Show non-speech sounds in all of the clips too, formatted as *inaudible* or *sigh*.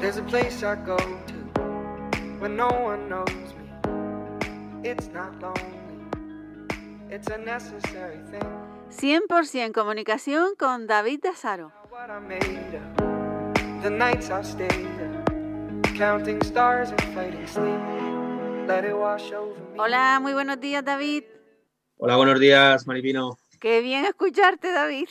There's a place I go to when no one knows me. It's not lonely, it's a necessary thing. 100% comunicación con David Dasaro. What I made of the nights I stayed up, counting stars and fighting sleep. Let it wash over me. Hola, muy buenos días David. Hola, buenos días, Maripino. Qué bien escucharte David.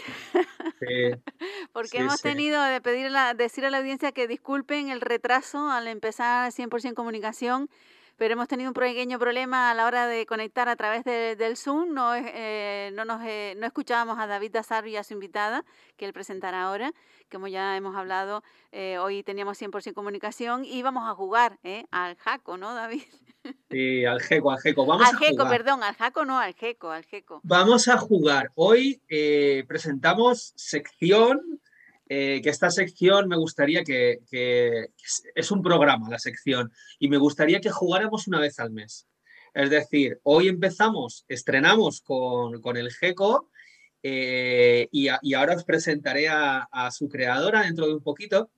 Sí, *laughs* Porque Sí, hemos sí. tenido de pedir la- decir a la audiencia que disculpen el retraso al empezar 100% comunicación, pero hemos tenido un pequeño problema a la hora de conectar a través de- del Zoom. No, eh, no, nos, eh, no escuchábamos a David Dazaro y a su invitada, que él presentará ahora. Como ya hemos hablado, eh, hoy teníamos 100% comunicación y íbamos a jugar eh, al Jaco, ¿no, David? sí, al Jeco, al Jeco. *laughs* Vamos al a Jeco, jugar. perdón, al Jaco no, al Jeco, al Jeco. Vamos a jugar. Hoy eh, presentamos sección, eh, que esta sección me gustaría que, es, un programa, la sección, y me gustaría que jugáramos una vez al mes. Es decir, hoy empezamos, estrenamos con, con el Jeco eh, y, y ahora os presentaré a, a su creadora dentro de un poquito.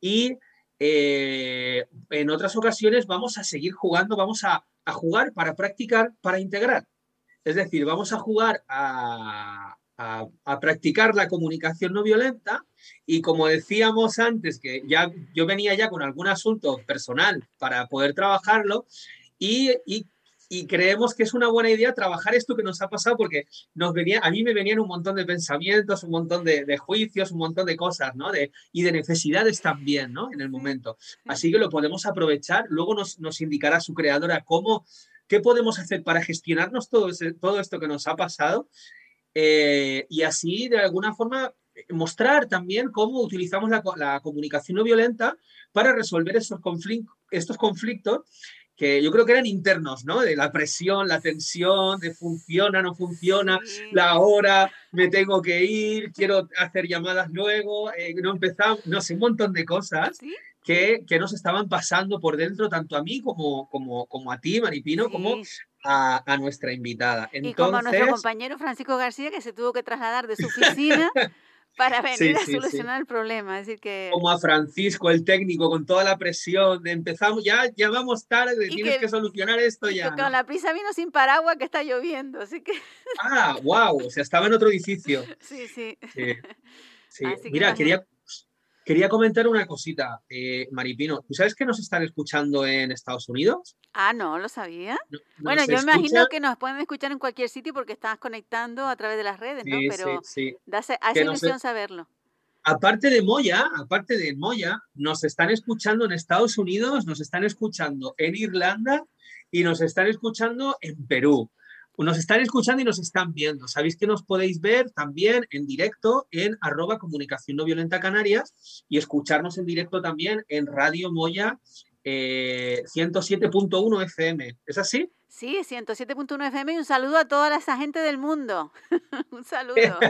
Y eh, en otras ocasiones vamos a seguir jugando, vamos a, a jugar para practicar, para integrar. Es decir, vamos a jugar a, a- a practicar la comunicación no violenta y como decíamos antes, que ya yo venía ya con algún asunto personal para poder trabajarlo y, y- y creemos que es una buena idea trabajar esto que nos ha pasado porque nos venía, a mí me venían un montón de pensamientos, un montón de, de juicios, un montón de cosas, ¿no? De, y de necesidades también, ¿no? En el momento. Así que lo podemos aprovechar. Luego nos, nos indicará su creadora cómo, qué podemos hacer para gestionarnos todo, ese- todo esto que nos ha pasado eh, y así de alguna forma mostrar también cómo utilizamos la, la comunicación no violenta para resolver estos, conflic- estos conflictos que yo creo que eran internos, ¿no? De la presión, la tensión, de funciona, no funciona, la hora, me tengo que ir, quiero hacer llamadas luego, eh, no empezamos, no sé, un montón de cosas ¿Sí? que, que nos estaban pasando por dentro, tanto a mí como, como, como a ti, Maripino, como. A, a nuestra invitada. Y como a nuestro compañero Francisco García, que se tuvo que trasladar de su oficina *laughs* para venir Sí, a sí. solucionar el problema. Es decir, que... como a Francisco, el técnico, con toda la presión de empezamos, ya, ya vamos tarde, Y tienes que- que, solucionar esto ya. con ¿no? la prisa vino sin paraguas que está lloviendo. Así que Ah, wow, o sea, estaba en otro edificio. *laughs* sí, sí. *laughs* Mira, quería, quería comentar una cosita, eh, Maripino. ¿Tú sabes que nos están escuchando en Estados Unidos? Ah, no, lo sabía. No- Bueno, yo imagino que nos pueden escuchar en cualquier sitio porque estás conectando a través de las redes, ¿no? Sí, Pero sí, sí. hace ilusión saberlo. Aparte de Moya, aparte de Moya, nos están escuchando en Estados Unidos, nos están escuchando en Irlanda y nos están escuchando en Perú. Nos están escuchando y nos están viendo. Sabéis que nos podéis ver también en directo en arroba comunicación no violenta Canarias y escucharnos en directo también en Radio Moya eh, 107.1 FM. ¿Es así? Sí, 107.1 FM y un saludo a toda esa gente del mundo. *laughs* un saludo. *laughs*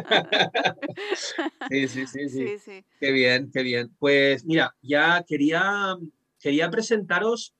Sí, sí, sí, sí. sí, sí. Qué bien, qué bien. Pues mira, ya quería, quería presentaros,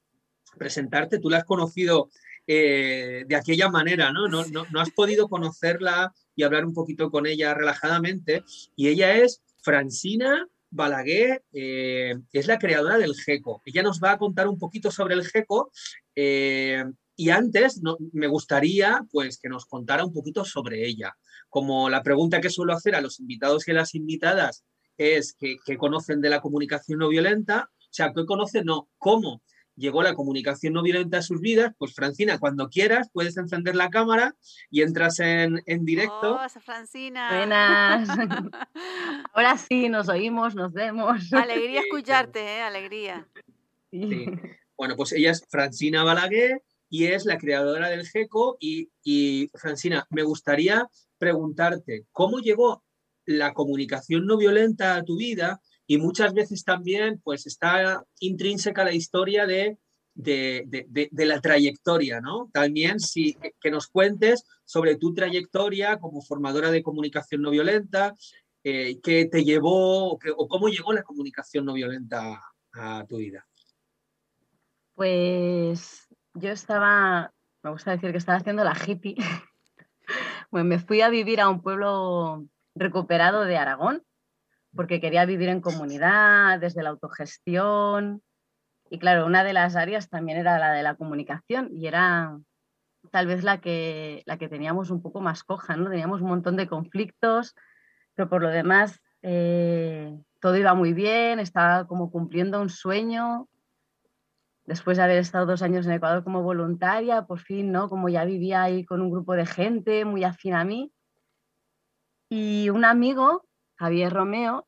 presentarte, tú la has conocido eh, de aquella manera, ¿no? No, no- no has podido conocerla y hablar un poquito con ella relajadamente. Y ella es Francina Balaguer, eh, es la creadora del GECO. Ella nos va a contar un poquito sobre el GECO. eh, y antes no- me gustaría pues, que nos contara un poquito sobre ella. Como la pregunta que suelo hacer a los invitados y a las invitadas es que, que conocen de la comunicación no violenta, o sea, que conocen, no, cómo llegó la comunicación no violenta a sus vidas, pues Francina, cuando quieras puedes encender la cámara y entras en, en directo. Oh, esa Francina. Buenas. *laughs* Ahora sí, nos oímos, nos vemos. Alegría escucharte, ¿eh? Alegría. Sí. Bueno, pues ella es Francina Balaguer y es la creadora del GECO. Y, y, Francina, me gustaría preguntarte, ¿cómo llegó la comunicación no violenta a tu vida? Y muchas veces también, pues está intrínseca la historia de, de, la trayectoria, ¿no? También si, que- nos cuentes sobre tu trayectoria como formadora de comunicación no violenta, eh, qué te llevó o, cómo llegó la comunicación no violenta a tu vida. Pues yo estaba, me gusta decir que estaba haciendo la hippie. Bueno, *laughs* me fui a vivir a un pueblo recuperado de Aragón porque quería vivir en comunidad, desde la autogestión. Y claro, una de las áreas también era la de la comunicación y era tal vez la que, la que teníamos un poco más coja, ¿no? Teníamos un montón de conflictos, pero por lo demás eh, todo iba muy bien, estaba como cumpliendo un sueño. Después de haber estado dos años en Ecuador como voluntaria, por fin, ¿no? Como ya vivía ahí con un grupo de gente muy afín a mí. Y un amigo, Javier Romeo,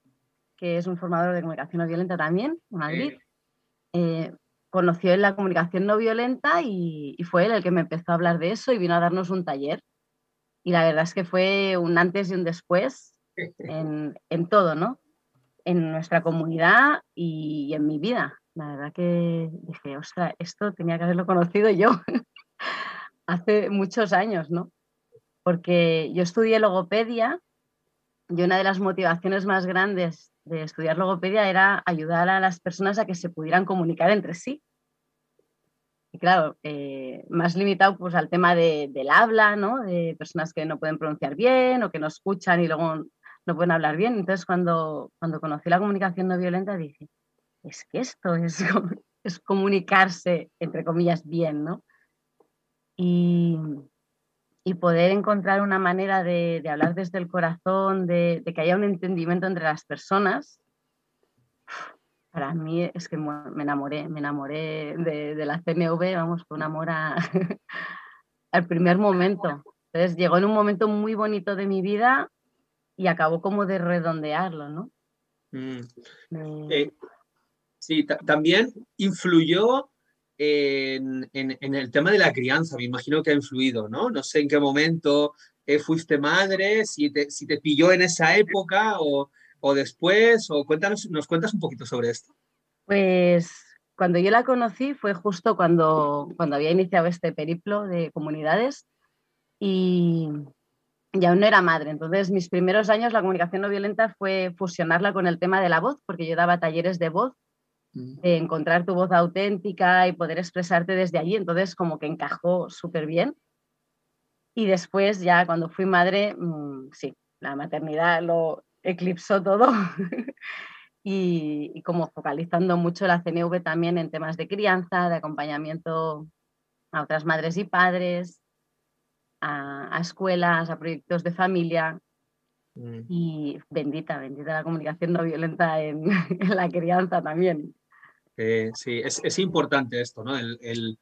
que es un formador de comunicación no violenta también, en Madrid, eh, conoció en la comunicación no violenta y, fue él el que me empezó a hablar de eso y vino a darnos un taller. Y la verdad es que fue un antes y un después en, *laughs* todo, ¿no? En nuestra comunidad y, en mi vida. La verdad que dije, ostras, esto tenía que haberlo conocido yo *laughs* hace muchos años, ¿no? Porque yo estudié logopedia y una de las motivaciones más grandes de estudiar logopedia era ayudar a las personas a que se pudieran comunicar entre sí. Y claro, eh, más limitado pues al tema de, del habla, ¿no? De personas que no pueden pronunciar bien o que no escuchan y luego no pueden hablar bien. Entonces, cuando, cuando conocí la comunicación no violenta, dije, es que esto es, es comunicarse, entre comillas, bien, ¿no? Y, y poder encontrar una manera de, hablar desde el corazón, de, que haya un entendimiento entre las personas, para mí es que me enamoré, me enamoré de, la CNV, vamos, fue un amor *laughs* al primer momento. Entonces llegó en un momento muy bonito de mi vida y acabó como de redondearlo, ¿no? Mm. Eh, sí, también influyó en, el tema de la crianza, me imagino que ha influido, ¿no? No sé en qué momento eh, fuiste madre, si te, si te pilló en esa época o, después, o cuéntanos, nos cuentas un poquito sobre esto. Pues cuando yo la conocí fue justo cuando, cuando había iniciado este periplo de comunidades y, y aún no era madre. Entonces, mis primeros años la comunicación no violenta fue fusionarla con el tema de la voz, porque yo daba talleres de voz de encontrar tu voz auténtica y poder expresarte desde allí. Entonces, como que encajó súper bien. Y después, ya cuando fui madre, mm, sí, la maternidad lo eclipsó todo. *laughs* y, como focalizando mucho la CNV también en temas de crianza, de acompañamiento a otras madres y padres, a, escuelas, a proyectos de familia. Mm. Y bendita, bendita la comunicación no violenta en *laughs* la crianza también. Eh, sí, es, importante esto, ¿no? El,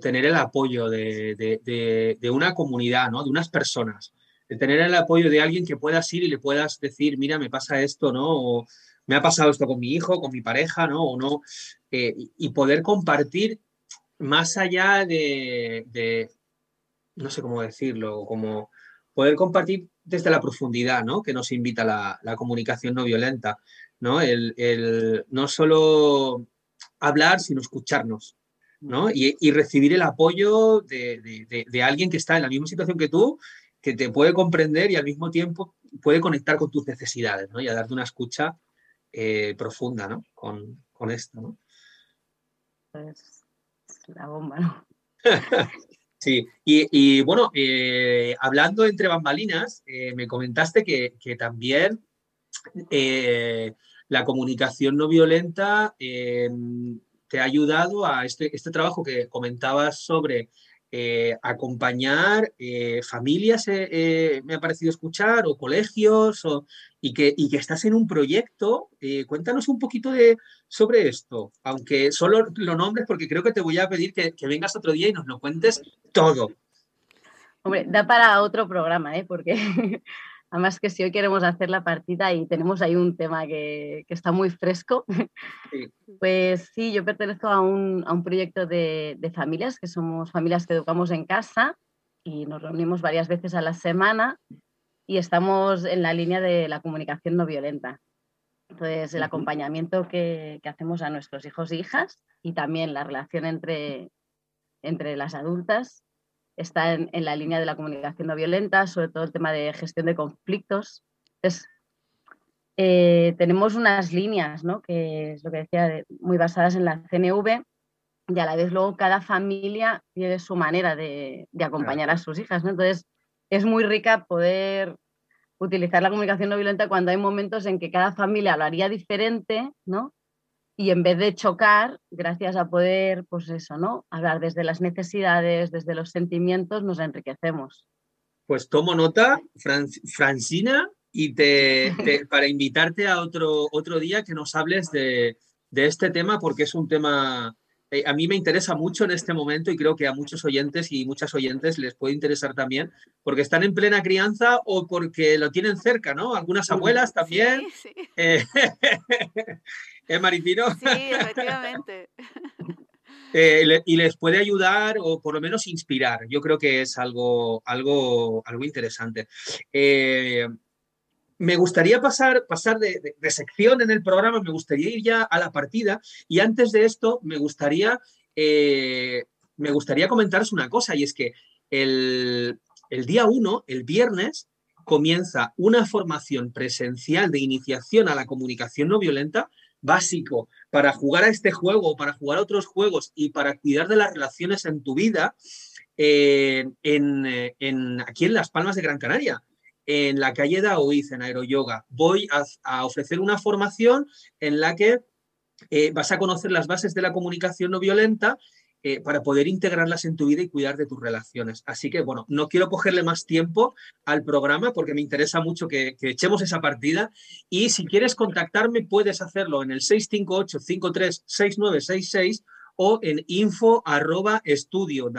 tener el apoyo de, una comunidad, ¿no? De unas personas. El tener el apoyo de alguien que puedas ir y le puedas decir, mira, me pasa esto, ¿no? O me ha pasado esto con mi hijo, con mi pareja, ¿no? O no. Eh, y poder compartir más allá de, no sé cómo decirlo, como poder compartir desde la profundidad, ¿no? Que nos invita la comunicación no violenta. ¿No? El, no solo hablar, sino escucharnos, ¿no? Y, recibir el apoyo de, alguien que está en la misma situación que tú, que te puede comprender y al mismo tiempo puede conectar con tus necesidades, ¿no? Y a darte una escucha eh, profunda, ¿no? Con, esto, ¿no? Pues la bomba, ¿no? *laughs* sí, y, bueno, eh, hablando entre bambalinas, eh, me comentaste que, que también la comunicación no violenta eh, te ha ayudado a este, este, trabajo que comentabas sobre eh, acompañar eh, familias, me ha parecido escuchar, o colegios, y, que, y, que, estás en un proyecto. cuéntanos un poquito de, sobre esto, aunque solo lo nombres porque creo que te voy a pedir que, que vengas otro día y nos lo cuentes todo. Hombre, da para otro programa, ¿eh? porque *laughs* Además que si hoy queremos hacer la partida y tenemos ahí un tema que, está muy fresco, *laughs* pues sí, yo pertenezco a un, proyecto de, familias, que somos familias que educamos en casa y nos reunimos varias veces a la semana y estamos en la línea de la comunicación no violenta. Entonces, el acompañamiento que, que hacemos a nuestros hijos e hijas y también la relación entre, entre las adultas está en, la línea de la comunicación no violenta, sobre todo el tema de gestión de conflictos. Entonces, eh, tenemos unas líneas, ¿no? que es lo que decía, muy basadas en la CNV, y a la vez luego cada familia tiene su manera de, acompañar a sus hijas. ¿no? Entonces, es muy rica poder utilizar la comunicación no violenta cuando hay momentos en que cada familia lo haría diferente, ¿no? Y en vez de chocar, gracias a poder, pues eso, ¿no? Hablar desde las necesidades, desde los sentimientos, nos enriquecemos. Pues tomo nota, Francina, y *laughs* te, para invitarte a otro, otro día que nos hables de, de este tema, porque es un tema eh, a mí me interesa mucho en este momento y creo que a muchos oyentes y muchas oyentes les puede interesar también, porque están en plena crianza o porque lo tienen cerca, ¿no? Algunas abuelas también. Sí, sí. Eh, *laughs* ¿Eh, Maripino? Sí, *laughs* efectivamente. Eh, y les puede ayudar o por lo menos inspirar. Yo creo que es algo, algo, algo interesante. Eh, me gustaría pasar, pasar de, sección en el programa, me gustaría ir ya a la partida y antes de esto me gustaría, eh, me gustaría comentaros una cosa y es que el, el día 1, el viernes, comienza una formación presencial de iniciación a la comunicación no violenta básico para jugar a este juego, para jugar a otros juegos y para cuidar de las relaciones en tu vida eh, en, en, aquí en Las Palmas de Gran Canaria en la calle de Aoiz, en Aeroyoga. Voy a, ofrecer una formación en la que eh, vas a conocer las bases de la comunicación no violenta eh, para poder integrarlas en tu vida y cuidar de tus relaciones. Así que, bueno, no quiero cogerle más tiempo al programa porque me interesa mucho que, echemos esa partida. Y si quieres contactarme, puedes hacerlo en el 658-536966 o en info arroba estudio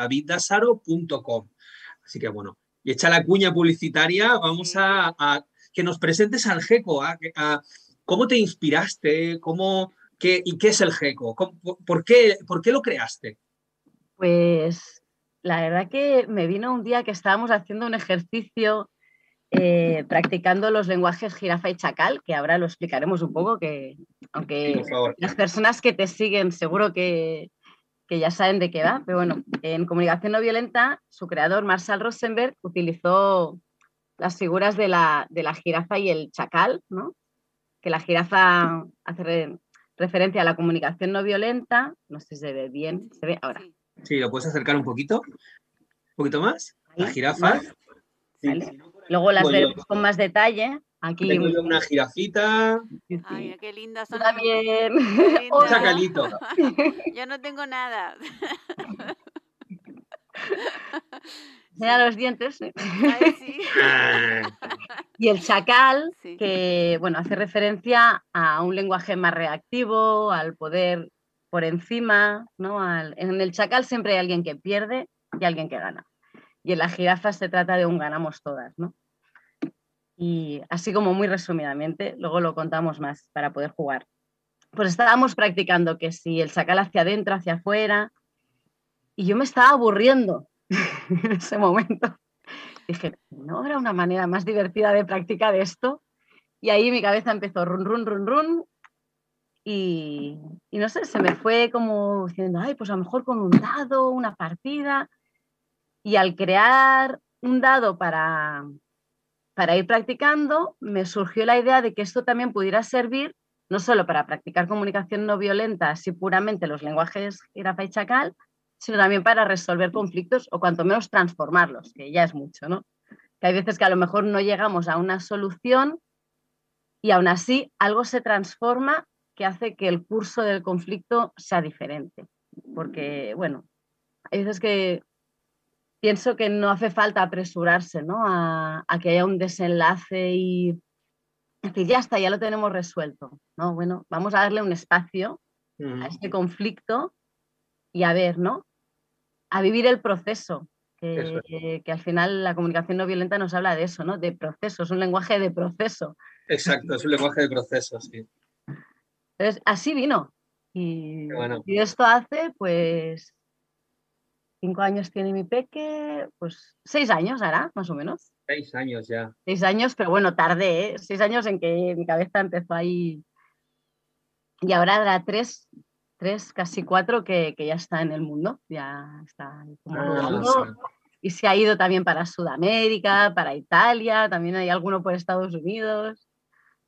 Así que, bueno, y echa la cuña publicitaria, vamos a, que nos presentes al GECO, cómo te inspiraste, cómo, qué, y qué es el GECO, por, qué, por qué lo creaste. Pues la verdad que me vino un día que estábamos haciendo un ejercicio eh, practicando los lenguajes jirafa y chacal, que ahora lo explicaremos un poco, que aunque las personas que te siguen seguro que, que ya saben de qué va, pero bueno, en comunicación no violenta, su creador, Marshall Rosenberg, utilizó las figuras de la, de la jirafa y el chacal, ¿no? que la jirafa hace referencia a la comunicación no violenta, no sé si se ve bien, se ve ahora. Sí, lo puedes acercar un poquito, un poquito más, la jirafa. Luego las veremos con más detalle. Aquí tengo yo una jirafita. Ay, qué linda son. También. Un *laughs* chacalito. *laughs* yo no tengo nada. Mira los dientes. Ay, sí. *laughs* y el chacal, que bueno, hace referencia a un lenguaje más reactivo, al poder por encima, ¿no? en el chacal siempre hay alguien que pierde y alguien que gana. Y en la jirafa se trata de un ganamos todas, ¿no? Y así como muy resumidamente, luego lo contamos más para poder jugar. Pues estábamos practicando que si el sacar hacia adentro, hacia afuera, y yo me estaba aburriendo *laughs* en ese momento. Dije, ¿no habrá una manera más divertida de practicar esto? Y ahí mi cabeza empezó run, run, run, run. Y, no sé, se me fue como diciendo, ay, pues a lo mejor con un dado, una partida. Y al crear un dado para, para ir practicando, me surgió la idea de que esto también pudiera servir no solo para practicar comunicación no violenta, así puramente los lenguajes jirafa y chacal, sino también para resolver conflictos o cuanto menos transformarlos, que ya es mucho, ¿no? Que hay veces que a lo mejor no llegamos a una solución y aún así algo se transforma que hace que el curso del conflicto sea diferente. Porque, bueno, hay veces que pienso que no hace falta apresurarse ¿no? a, que haya un desenlace y decir, ya está, ya lo tenemos resuelto. ¿no? Bueno, vamos a darle un espacio a este conflicto y a ver, ¿no? A vivir el proceso, que, que, al final la comunicación no violenta nos habla de eso, ¿no? De proceso, es un lenguaje de proceso. Exacto, es un lenguaje de proceso, sí. Entonces, así vino. Y, y esto hace, pues, cinco años tiene mi peque, pues seis años hará, más o menos. Seis años ya. Seis años, pero bueno, tardé, ¿eh? seis años en que mi cabeza empezó ahí. Y ahora hará tres, tres, casi cuatro que, ya está en el mundo, ya está como ah, Y se ha ido también para Sudamérica, para Italia, también hay alguno por Estados Unidos.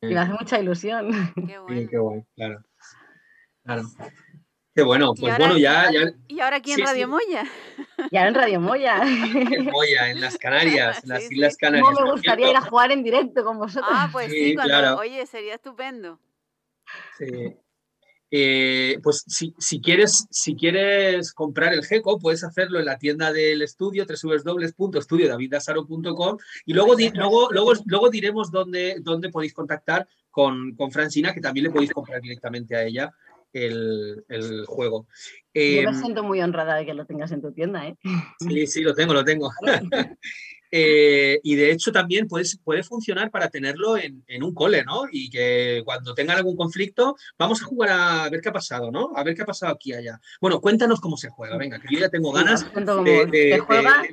Y me hace mucha ilusión. Qué bueno. Sí, qué bueno, claro. Claro. Qué bueno, pues bueno, ya, ¿Y ahora aquí en Radio Moya? Ya en Radio Moya. En Moya, en las Canarias, en *laughs* las Islas Canarias. me gustaría ir a jugar en directo con vosotros. Ah, pues sí, cuando, oye, sería estupendo. Sí. Eh, pues si, si, quieres, si quieres comprar el GECO, puedes hacerlo en la tienda del estudio, www.estudiodavidasaro.com y luego, luego, luego, luego diremos dónde, dónde podéis contactar con, con Francina, que también le podéis comprar directamente a ella el, el juego. Yo me em, siento muy honrada de que lo tengas en tu tienda, ¿eh? Sí, sí, lo tengo, lo tengo. *laughs* Eh, y de hecho también puede, puede funcionar para tenerlo en, en, un cole, ¿no? Y que cuando tengan algún conflicto, vamos a jugar a ver qué ha pasado, ¿no? A ver qué ha pasado aquí allá. Bueno, cuéntanos cómo se juega, venga, que yo ya tengo ganas de,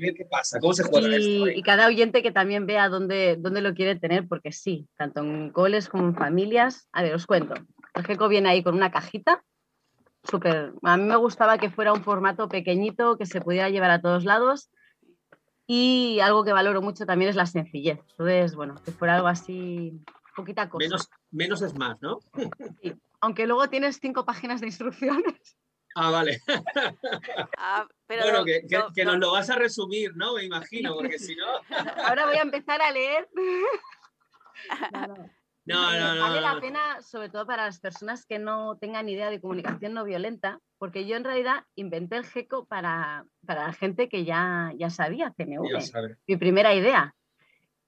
ver qué pasa, cómo se juega. Y, y, cada oyente que también vea dónde, dónde lo quiere tener, porque sí, tanto en coles como en familias. A ver, os cuento. El GECO viene ahí con una cajita. Súper. A mí me gustaba que fuera un formato pequeñito, que se pudiera llevar a todos lados. Y algo que valoro mucho también es la sencillez. Entonces, bueno, que fuera algo así, poquita cosa. Menos, menos es más, ¿no? Sí. Aunque luego tienes cinco páginas de instrucciones. Ah, vale. Ah, pero bueno, que, que, nos lo vas a resumir, ¿no? Me imagino, porque si no. Ahora voy a empezar a leer. *laughs* No, no, no. Vale la pena, sobre todo para las personas que no tengan idea de comunicación no violenta, porque yo en realidad inventé el GECO para, para la gente que ya, ya sabía CNV. Mi primera idea.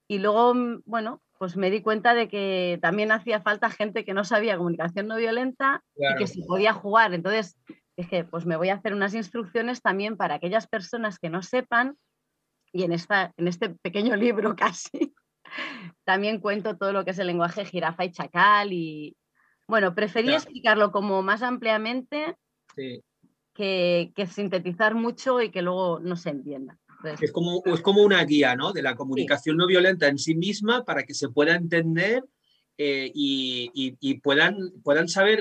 Y luego, mm, bueno, pues me di cuenta de que también hacía falta gente que no sabía comunicación no violenta y que se podía jugar. Entonces dije, pues me voy a hacer unas instrucciones también para aquellas personas que no sepan y en, esta, en este pequeño libro *laughs* casi también cuento todo lo que es el lenguaje jirafa y chacal y bueno, preferí explicarlo como más ampliamente que, sintetizar mucho y que luego no se entienda. es, como, es como una guía ¿no? de la comunicación no violenta en sí misma para que se pueda entender eh, y, y, puedan, puedan saber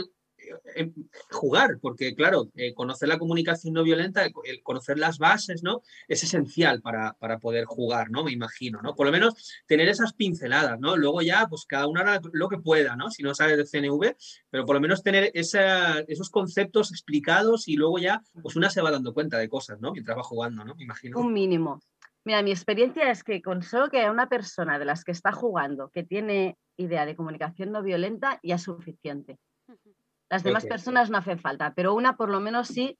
eh, jugar, porque claro, eh, conocer la comunicación no violenta, el conocer las bases, ¿no? Es esencial para, para, poder jugar, ¿no? Me imagino, ¿no? Por lo menos tener esas pinceladas, ¿no? Luego ya, pues cada uno hará lo que pueda, ¿no? Si no sabe de CNV, pero por lo menos tener esos conceptos explicados y luego ya, pues una se va dando cuenta de cosas, ¿no? Mientras va jugando, ¿no? Me imagino. Un mínimo. Mira, mi experiencia es que con solo que una persona de las que está jugando que tiene idea de comunicación no violenta ya es suficiente. Las demás personas no hacen falta, pero una por lo menos sí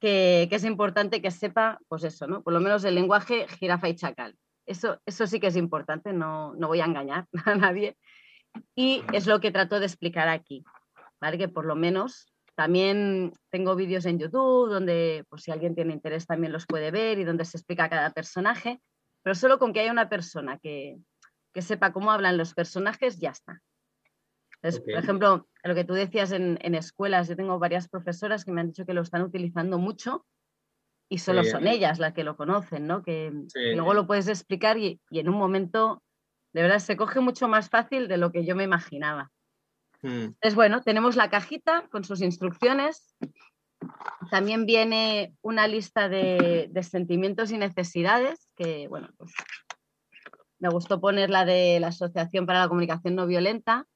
que, es importante que sepa, pues eso, ¿no? Por lo menos el lenguaje jirafa y chacal. Eso, eso sí que es importante, no, no voy a engañar *laughs* a nadie. Y es lo que trato de explicar aquí, ¿vale? Que por lo menos también tengo vídeos en YouTube donde, pues si alguien tiene interés, también los puede ver y donde se explica cada personaje, pero solo con que haya una persona que, que sepa cómo hablan los personajes, ya está. Por ejemplo, lo que tú decías en, escuelas, yo tengo varias profesoras que me han dicho que lo están utilizando mucho y solo son ellas las que lo conocen, ¿no? Que, luego lo puedes explicar y, en un momento, de verdad, se coge mucho más fácil de lo que yo me imaginaba. Mm. Es bueno, tenemos la cajita con sus instrucciones. También viene una lista de, de sentimientos y necesidades, que bueno, pues me gustó poner la de la Asociación para la Comunicación No Violenta,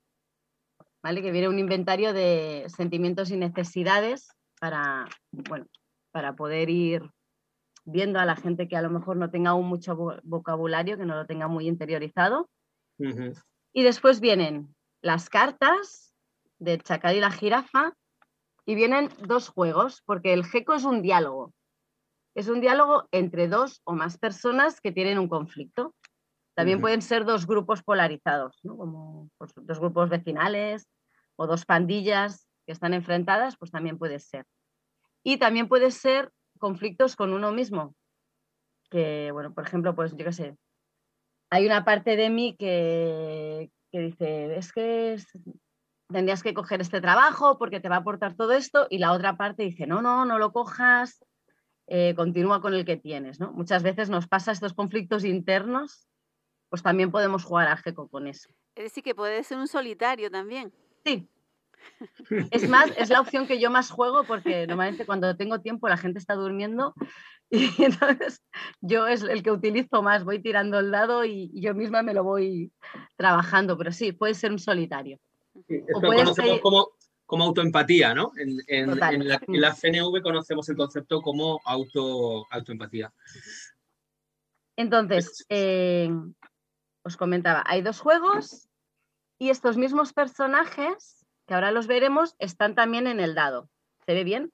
que viene un inventario de sentimientos y necesidades para, bueno, para poder ir viendo a la gente que a lo mejor no tenga aún mucho vocabulario, que no lo tenga muy interiorizado. Y después vienen las cartas del chacal y la jirafa y vienen dos juegos, porque el GECO es un diálogo. Es un diálogo entre dos o más personas que tienen un conflicto. También pueden ser dos grupos polarizados, como pues, dos grupos vecinales o dos pandillas que están enfrentadas, pues también puede ser. Y también puede ser conflictos con uno mismo, que, bueno, por ejemplo, pues yo qué sé, hay una parte de mí que, dice, es que tendrías que coger este trabajo porque te va a aportar todo esto, y la otra parte dice, no, no, no lo cojas, eh, continúa con el que tienes, ¿no? Muchas veces nos pasa estos conflictos internos, pues también podemos jugar a GECO con eso. Es decir, que puede ser un solitario también. Sí. Es más, es la opción que yo más juego porque normalmente cuando tengo tiempo la gente está durmiendo y *laughs* entonces yo es el que utilizo más, voy tirando el dado y yo misma me lo voy trabajando, pero sí, puede ser un solitario. conocemos, como, como autoempatía, ¿no? En, en- Total. en la, en la CNV conocemos el concepto como auto, autoempatía. Entonces, eh, os comentaba, hay dos juegos y estos mismos personajes, que ahora los veremos, están también en el dado. ¿Se ve bien?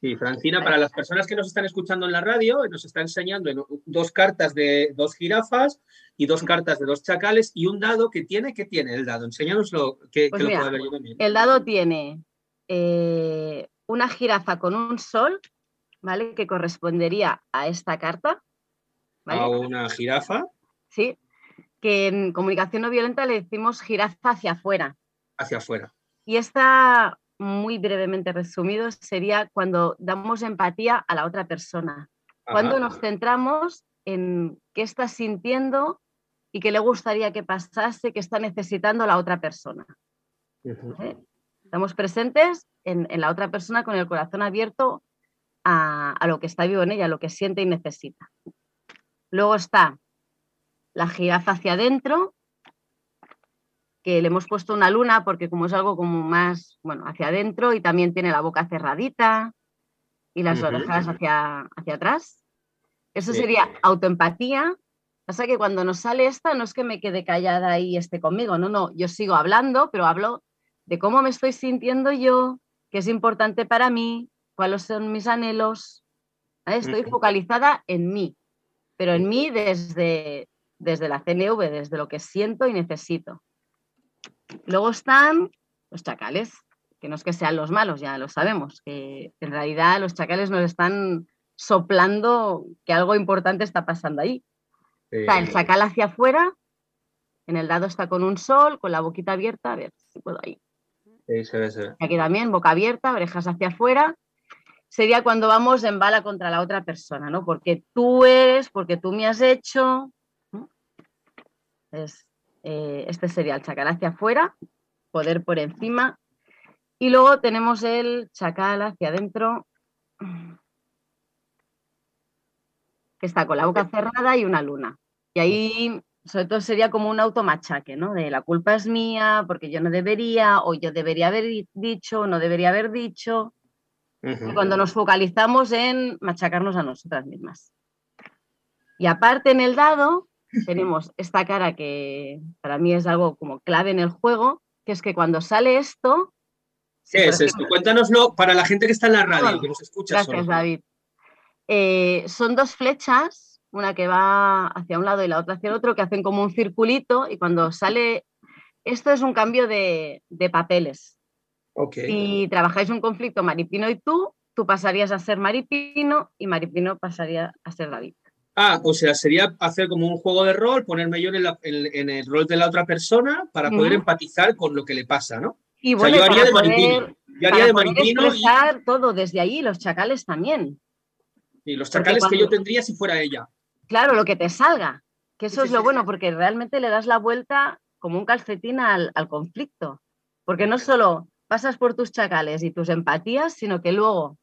Sí, Francina, para las personas que nos están escuchando en la radio, nos está enseñando en- dos cartas de dos jirafas y dos cartas de dos chacales y un dado que tiene, ¿qué tiene el dado? Enséñanoslo, que, Pues que lo mira, pueda ver yo también. El dado tiene eh, una jirafa con un sol, ¿vale? Que correspondería a esta carta, ¿vale? A una jirafa Sí, que en comunicación no violenta le decimos jirafa hacia afuera. hacia afuera. Y esta, muy brevemente resumido, sería cuando damos empatía a la otra persona. Cuando nos centramos en qué está sintiendo y qué le gustaría que pasase, qué está necesitando la otra persona. ¿eh? Estamos presentes en, en la otra persona con el corazón abierto a, a lo que está vivo en ella, a lo que siente y necesita. Luego está la jirafa hacia adentro, que le hemos puesto una luna porque como es algo como más, bueno, hacia adentro y también tiene la boca cerradita y las orejas hacia, hacia atrás. Eso Sí. sería autoempatía. Pasa que cuando nos sale esta no es que me quede callada y esté conmigo, no, no, yo sigo hablando, pero hablo de cómo me estoy sintiendo yo, qué es importante para mí, cuáles son mis anhelos. ¿vale? Estoy focalizada en mí, pero en mí desde, desde la CNV, desde lo que siento y necesito. Luego están los chacales, que no es que sean los malos, ya lo sabemos, que en realidad los chacales nos están soplando que algo importante está pasando ahí. Está el Eh, chacal hacia afuera, en el dado está con un sol, con la boquita abierta, a ver si puedo ahí. sí, se ve, se ve. Aquí también, boca abierta, orejas hacia afuera. Sería cuando vamos en bala contra la otra persona, ¿no? Porque tú eres, porque tú me has hecho. Es, eh, este sería el chacal hacia afuera, poder por encima. Y luego tenemos el chacal hacia adentro, que está con la boca cerrada y una luna. Y ahí, sobre todo, sería como un automachaque, ¿no? De la culpa es mía, porque yo no debería, o yo debería haber di- dicho, o no debería haber dicho. Y cuando nos focalizamos en machacarnos a nosotras mismas. Y aparte en el dado tenemos esta cara que para mí es algo como clave en el juego, que es que cuando sale esto... ¿Qué es ejemplo- esto? Cuéntanoslo para la gente que está en la radio, Bueno, que nos escucha Gracias, solo. David. Eh, son dos flechas, una que va hacia un lado y la otra hacia el otro, que hacen como un circulito y cuando sale... Esto es un cambio de, de papeles. Ok. Si trabajáis un conflicto Maripino y tú, tú pasarías a ser Maripino y Maripino pasaría a ser David. Ah, o sea, sería hacer como un juego de rol, ponerme yo en, la- en- en el rol de la otra persona para poder empatizar con lo que le pasa, ¿no? Y O sea, bueno, yo haría de poder, maripino. Yo haría de maripino y, todo desde ahí, los chacales también. y los chacales que yo tendría si fuera ella. Claro, lo que te salga. Que eso Sí, es sí, lo sí, bueno, porque realmente le das la vuelta como un calcetín al, al conflicto. Porque no solo pasas por tus chacales y tus empatías, sino que luego,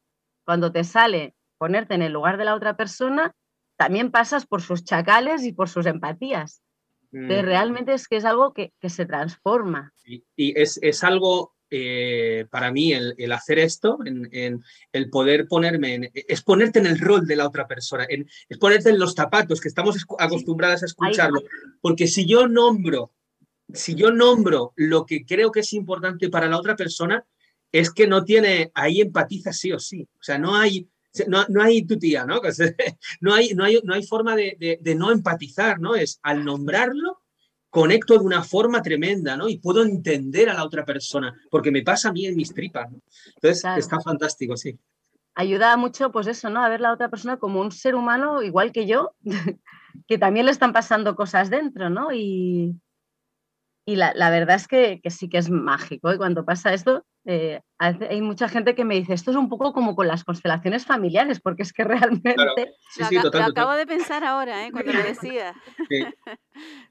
cuando te sale ponerte en el lugar de la otra persona, también pasas por sus chacales y por sus empatías. Entonces, realmente es que es algo que, que se transforma. Y, y es, es algo, eh, para mí, el, el hacer esto, en, en el poder ponerme, en, es ponerte en el rol de la otra persona, en- es ponerte en los zapatos, que estamos acostumbradas a escucharlo. Porque si yo nombro, si yo nombro lo que creo que es importante para la otra persona, es que no tiene, ahí empatiza sí o sí. O sea, no hay, no, no hay tu tía, ¿no? *laughs* No hay, no hay, no hay forma de, de- de no empatizar, ¿no? Es al nombrarlo, conecto de una forma tremenda, ¿no? Y puedo entender a la otra persona, porque me pasa a mí en mis tripas, ¿no? Entonces, Claro. está fantástico, sí. Ayuda mucho, pues eso, ¿no? A ver la otra persona como un ser humano igual que yo, *laughs* que también le están pasando cosas dentro, ¿no? Y, y la, la verdad es que, que sí que es mágico. Y cuando pasa esto, eh, hay mucha gente que me dice, esto es un poco como con las constelaciones familiares, porque es que *laughs* realmente... Sí, lo, sí, aca- total, lo total. acabo de pensar ahora, ¿eh? cuando lo *laughs* decía. Sí. *laughs*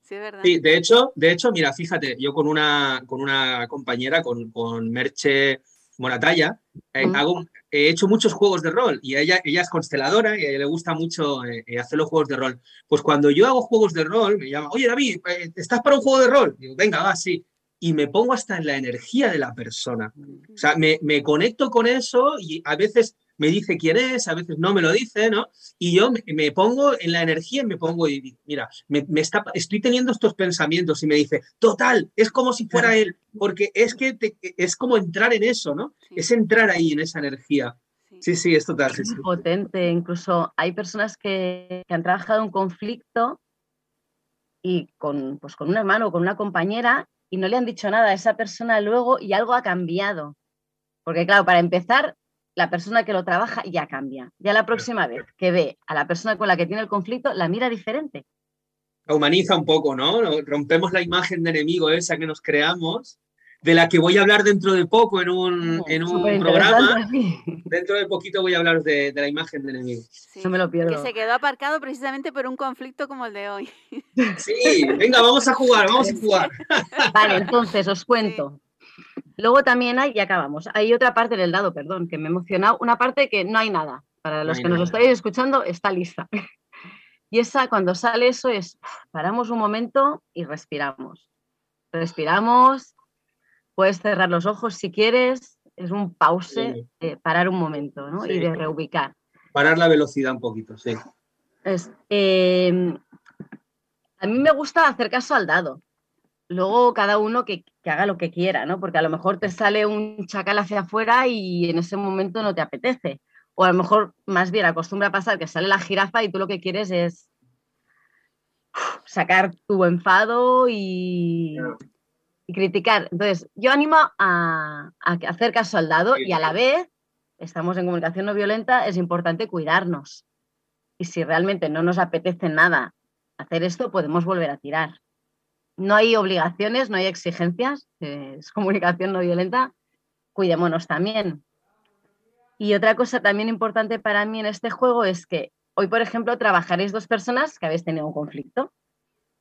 Sí, es verdad. Sí, de hecho, de hecho, mira, fíjate, yo con una, con una compañera, con, con Merche Moratalla, eh, hago, he hecho muchos juegos de rol y ella, ella es consteladora y a ella le gusta mucho eh, eh, hacer los juegos de rol. Pues cuando yo hago juegos de rol, me llama, oye David, ¿estás para un juego de rol? Digo, venga, va, sí. y me pongo hasta en la energía de la persona. O sea, me, me conecto con eso y a veces me dice quién es, a veces no me lo dice, ¿no? Y yo me, pongo en la energía y me pongo y digo, mira, me, está, estoy teniendo estos pensamientos y me dice, total, es como si fuera él, porque es que es como entrar en eso, ¿no? Es entrar ahí en esa energía. Sí, sí, es total. Es potente, incluso hay personas que, han trabajado un conflicto y con, pues con un hermano o con una compañera y no le han dicho nada a esa persona luego y algo ha cambiado. Porque claro, para empezar, la persona que lo trabaja ya cambia. Ya la próxima vez que ve a la persona con la que tiene el conflicto, la mira diferente. Humaniza un poco, ¿no? Rompemos la imagen de enemigo esa que nos creamos, de la que voy a hablar dentro de poco en un, en un programa. Dentro de poquito voy a hablar de, la imagen de enemigo. no me lo pierdo. Que se quedó aparcado precisamente por un conflicto como el de hoy. Sí, venga, vamos a jugar, vamos a jugar. Vale, entonces os cuento. Luego también hay, y acabamos, hay otra parte del dado, perdón, que me he emocionado, una parte que no hay nada. Para los que nos estáis escuchando, está lista. *laughs* Y esa, cuando sale eso, es paramos un momento y respiramos. Respiramos, puedes cerrar los ojos si quieres, es un pause, parar un momento ¿no? y de reubicar. Parar la velocidad un poquito, sí. Em, a mí me gusta hacer caso al dado luego cada uno que, haga lo que quiera, ¿no? Porque a lo mejor te sale un chacal hacia afuera y en ese momento no te apetece. O a lo mejor más bien acostumbra a pasar que sale la jirafa y tú lo que quieres es sacar tu enfado y, criticar. Entonces, yo animo a, a, hacer caso al dado y a la vez, estamos en comunicación no violenta, es importante cuidarnos. Y si realmente no nos apetece nada hacer esto, podemos volver a tirar no hay obligaciones, no hay exigencias, es comunicación no violenta, cuidémonos también. Y otra cosa también importante para mí en este juego es que hoy, por ejemplo, trabajaréis dos personas que habéis tenido un conflicto,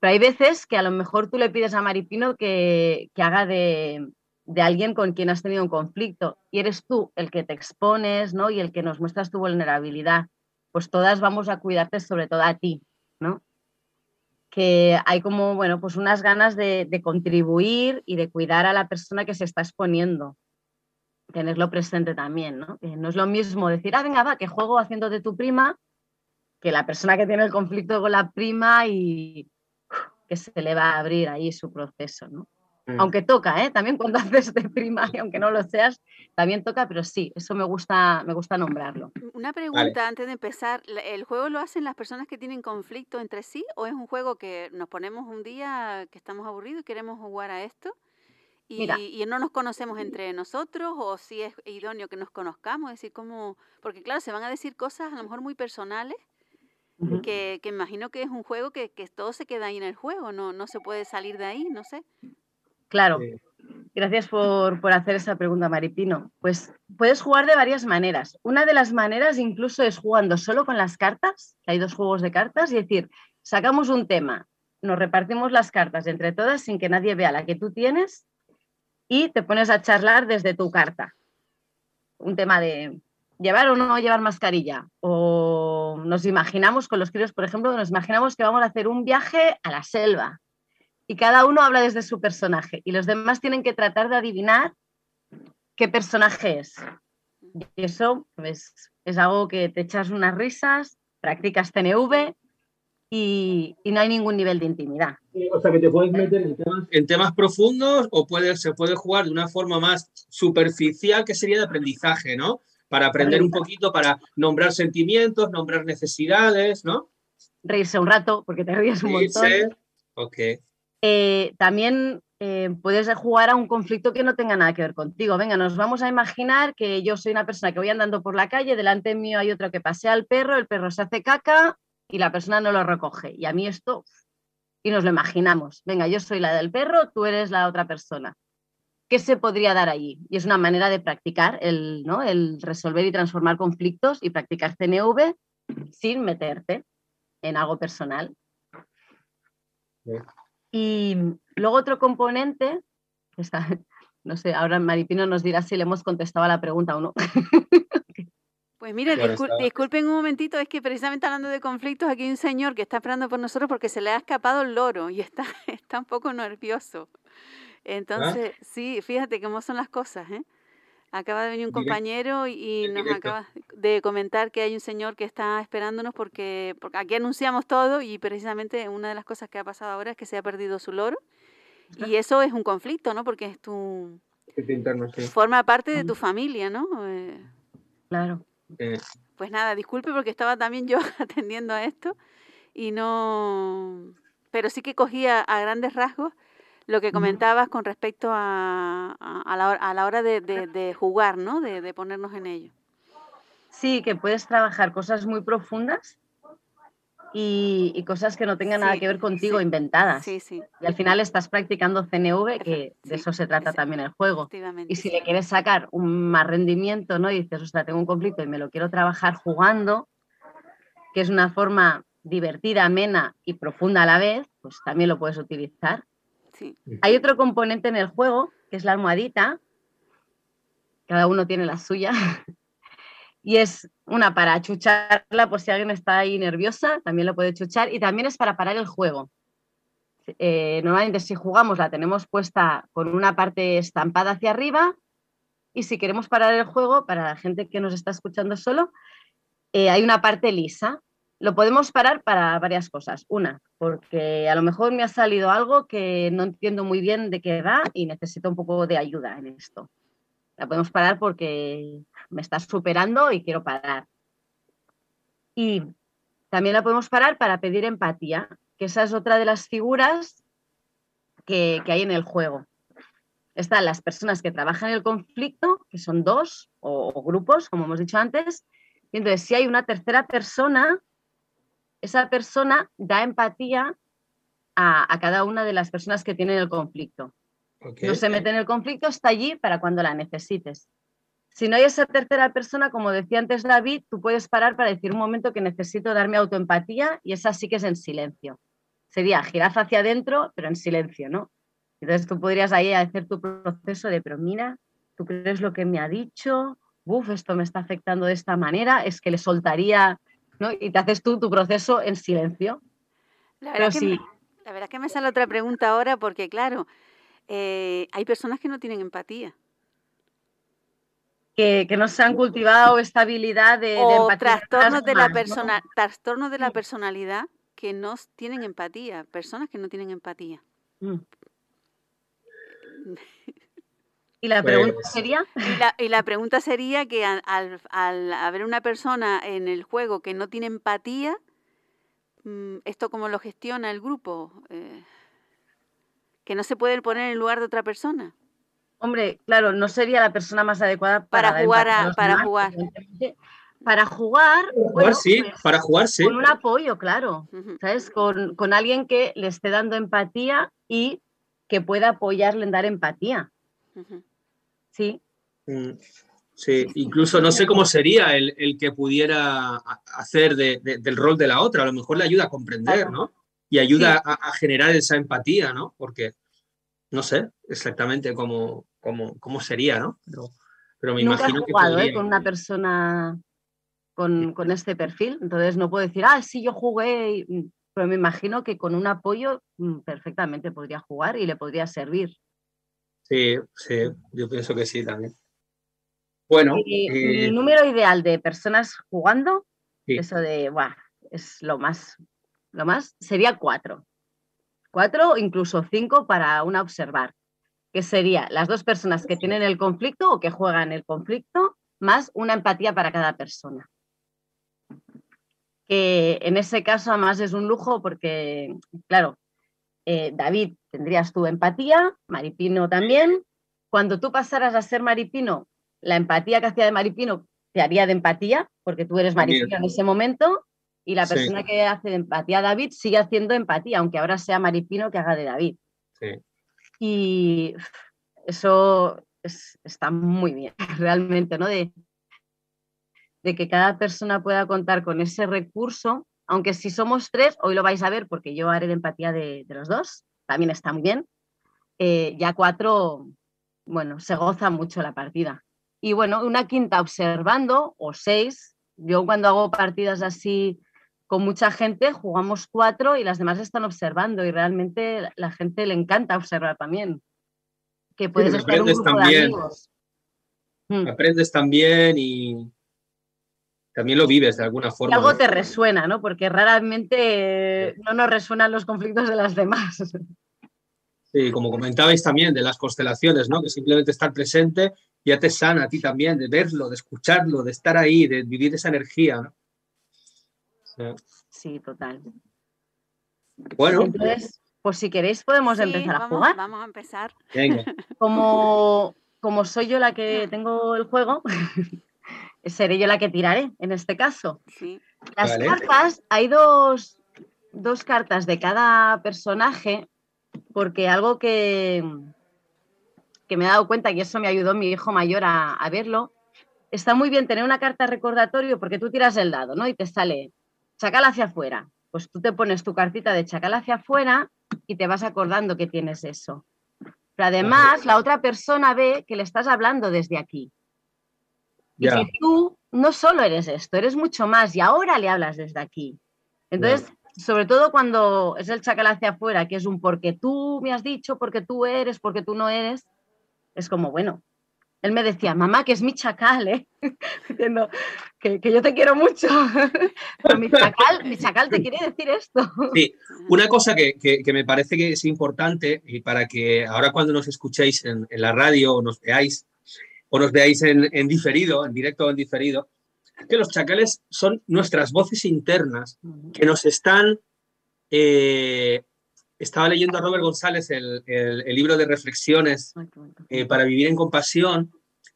pero hay veces que a lo mejor tú le pides a Maripino que, haga de, de, alguien con quien has tenido un conflicto y eres tú el que te expones ¿no? y el que nos muestras tu vulnerabilidad. Pues todas vamos a cuidarte, sobre todo a ti, ¿no? Que hay como, bueno, pues unas ganas de, contribuir y de cuidar a la persona que se está exponiendo. Tenerlo presente también, ¿no? no es lo mismo decir, ah, venga, va, que juego haciendo de tu prima, que la persona que tiene el conflicto con la prima y que se le va a abrir ahí su proceso, ¿no? Mm. Aunque toca, ¿eh? También cuando *laughs* haces de prima y aunque no lo seas, también toca, pero sí, eso me gusta, me gusta nombrarlo. Una pregunta antes de empezar, ¿el juego lo hacen las personas que tienen conflicto entre sí o es un juego que nos ponemos un día que estamos aburridos y queremos jugar a esto? Y, y, no nos conocemos entre nosotros o si es idóneo que nos conozcamos, decir, como, porque claro, se van a decir cosas a lo mejor muy personales que, que, imagino que es un juego que, que, todo se queda ahí en el juego, no, no se puede salir de ahí, no sé. Claro. Gracias por, hacer esa pregunta, Maripino. Pues puedes jugar de varias maneras. Una de las maneras incluso es jugando solo con las cartas, hay dos juegos de cartas, y decir, sacamos un tema, nos repartimos las cartas entre todas sin que nadie vea la que tú tienes y te pones a charlar desde tu carta. Un tema de llevar o no llevar mascarilla. O nos imaginamos con los críos, por ejemplo, nos imaginamos que vamos a hacer un viaje a la selva y cada uno habla desde su personaje y los demás tienen que tratar de adivinar qué personaje es. Y eso pues, es algo que te echas unas risas, practicas TNV y, no hay ningún nivel de intimidad. O sea, que te puedes meter en temas, profundos o puede, se puede jugar de una forma más superficial que sería de aprendizaje, ¿no? Para aprender un poquito, para nombrar sentimientos, nombrar necesidades, ¿no? Reírse un rato, porque te ríes un montón. Ok. Eh, también eh, puedes jugar a un conflicto que no tenga nada que ver contigo. Venga, nos vamos a imaginar que yo soy una persona que voy andando por la calle, delante mío hay otro que pasea al perro, el perro se hace caca y la persona no lo recoge. Y a mí esto, y nos lo imaginamos. Venga, yo soy la del perro, tú eres la otra persona. ¿Qué se podría dar allí? Y es una manera de practicar el, ¿no? el resolver y transformar conflictos y practicar CNV sin meterte en algo personal. Y luego otro componente, está, *laughs* no sé, ahora Maripino nos dirá si le hemos contestado a la pregunta o no. *laughs* Pues mire, disculpen un momentito, es que precisamente hablando de conflictos, aquí hay un señor que está esperando por nosotros porque se le ha escapado el loro y está, *laughs* está un poco nervioso. Entonces, sí, fíjate cómo son las cosas, ¿eh? Acaba de venir un compañero y nos acaba de comentar que hay un señor que está esperándonos porque, porque aquí anunciamos todo y precisamente una de las cosas que ha pasado ahora es que se ha perdido su loro y eso es un conflicto, ¿no? Porque es tu... Forma parte de tu familia, ¿no? Eh, claro. Eh. Pues nada, disculpe porque estaba también yo *laughs* atendiendo a esto y no... Pero sí que cogía a grandes rasgos lo que comentabas con respecto a, a, la, a la, hora de, de, jugar, ¿no? De, de, ponernos en ello. Sí, que puedes trabajar cosas muy profundas y, y cosas que no tengan nada que ver contigo, inventadas. Sí, sí. Y al final estás practicando CNV, que de eso se trata también el juego. Y si le quieres sacar un más rendimiento, ¿no? Y dices, ostras, tengo un conflicto y me lo quiero trabajar jugando, que es una forma divertida, amena y profunda a la vez, pues también lo puedes utilizar. Hay otro componente en el juego, que es la almohadita. Cada uno tiene la suya. *laughs* y es una para chucharla por si alguien está ahí nerviosa, también lo puede chuchar. Y también es para parar el juego. Eh, normalmente si jugamos la tenemos puesta con una parte estampada hacia arriba. Y si queremos parar el juego, para la gente que nos está escuchando solo, eh, hay una parte lisa. Lo podemos parar para varias cosas. Una, porque a lo mejor me ha salido algo que no entiendo muy bien de qué va y necesito un poco de ayuda en esto. La podemos parar porque me está superando y quiero parar. Y también la podemos parar para pedir empatía, que esa es otra de las figuras que, hay en el juego. Están las personas que trabajan el conflicto, que son dos o grupos, como hemos dicho antes. Y entonces, si hay una tercera persona, esa persona da empatía a, cada una de las personas que tienen el conflicto. No se mete en el conflicto, está allí para cuando la necesites. Si no hay esa tercera persona, como decía antes David, tú puedes parar para decir un momento que necesito darme autoempatía y esa sí que es en silencio. Sería girar hacia adentro, pero en silencio, ¿no? Entonces tú podrías ahí hacer tu proceso de, pero mira, ¿tú crees lo que me ha dicho? Uf, esto me está afectando de esta manera, es que le soltaría y te haces tú tu proceso en silencio. La verdad, que, me, la verdad que me sale otra pregunta ahora porque, claro, eh, hay personas que no tienen empatía. Que, no se han cultivado esta habilidad de, empatía. Trastornos de, la persona, trastornos de la personalidad que no tienen empatía, personas que no tienen empatía. Mm. ¿Y la pregunta pues sería? Y la, pregunta sería que al, haber una persona en el juego que no tiene empatía, mm, ¿esto cómo lo gestiona el grupo? Eh, que no se puede poner en lugar de otra persona. Hombre, claro, no sería la persona más adecuada para, jugar. para jugar. Para jugar, sí, pues, para jugar sí. Con un apoyo, claro. ¿Sabes? Con, con alguien que le esté dando empatía y que pueda apoyarle en dar empatía. Sí, incluso no sé cómo sería el, que pudiera hacer del rol de la otra. A lo mejor le ayuda a comprender, ¿no? Y ayuda a, generar esa empatía, ¿no? Porque no sé exactamente cómo, cómo, sería, ¿no? Pero, me imagino he jugado, ¿eh? con una persona con, este perfil, entonces no puedo decir, ah, sí, yo jugué, mm, pero me imagino que con un apoyo mm, perfectamente podría jugar y le podría servir. Sí, sí, yo pienso que sí también. Bueno. Mi, eh, número ideal de personas jugando, eso de, buah, es lo más, lo más, sería cuatro. Cuatro, incluso cinco para una observar, que sería las dos personas que tienen el conflicto o que juegan el conflicto, más una empatía para cada persona. Que en ese caso además es un lujo porque, claro, eh, David, tendrías tu empatía, Maripino también. Cuando tú pasaras a ser Maripino, la empatía que hacía de Maripino te haría de empatía, porque tú eres Maripino en ese momento, y la persona que hace de empatía a David sigue haciendo empatía, aunque ahora sea Maripino que haga de David. Y eso está muy bien, *laughs* realmente, ¿no? De, de que cada persona pueda contar con ese recurso aunque si somos tres, hoy lo vais a ver porque yo haré la empatía de, los dos, también está muy bien. Eh, ya cuatro, bueno, se goza mucho la partida. Y bueno, una quinta observando o seis. Yo cuando hago partidas así con mucha gente, jugamos cuatro y las demás están observando y realmente la gente le encanta observar también. que puedes que estar un grupo de también. amigos. Mm. Aprendes también y también lo vives de alguna Y forma. algo ¿no? te resuena, ¿no? Porque raramente eh, no nos resuenan los conflictos de las demás. Sí, como comentabais también de las constelaciones, ¿no? Que simplemente estar presente ya te sana a ti también, de verlo, de escucharlo, de estar ahí, de vivir esa energía, ¿no? Sí. Sí, total. Bueno, Entonces, pues si queréis podemos Sí, empezar a jugar. Vamos a empezar. venga. Como, como soy yo la que *laughs* tengo el juego, *laughs* seré yo la que tiraré en este caso. Sí. Las Vale. cartas, hay dos, dos cartas de cada personaje, porque algo que, que me he dado cuenta, y eso me ayudó mi hijo mayor a, a verlo, está muy bien tener una carta recordatorio porque tú tiras el dado, ¿no? Y te sale chacal hacia afuera. Pues tú te pones tu cartita de chacal hacia afuera y te vas acordando que tienes eso. Pero además, la otra persona ve que le estás hablando desde aquí. Y que tú no solo eres esto, eres mucho más y ahora le hablas desde aquí. Entonces, sobre todo cuando es el chacal hacia afuera, que es un porque tú me has dicho, porque tú eres, porque tú no eres, es como, bueno, él me decía, mamá, que es mi chacal, ¿eh? *laughs* Diciendo que, que yo te quiero mucho. *laughs* Pero mi chacal, mi chacal te quiere decir esto. Sí, *laughs* una cosa que, que- que me parece que es importante y para que ahora cuando nos escuchéis en, en la radio o nos veáis o nos veáis en, en diferido, en directo o en diferido, que los chacales son nuestras voces internas que nos están... eh, estaba leyendo a Robert González el, el- el libro de reflexiones bonito. eh, para vivir en compasión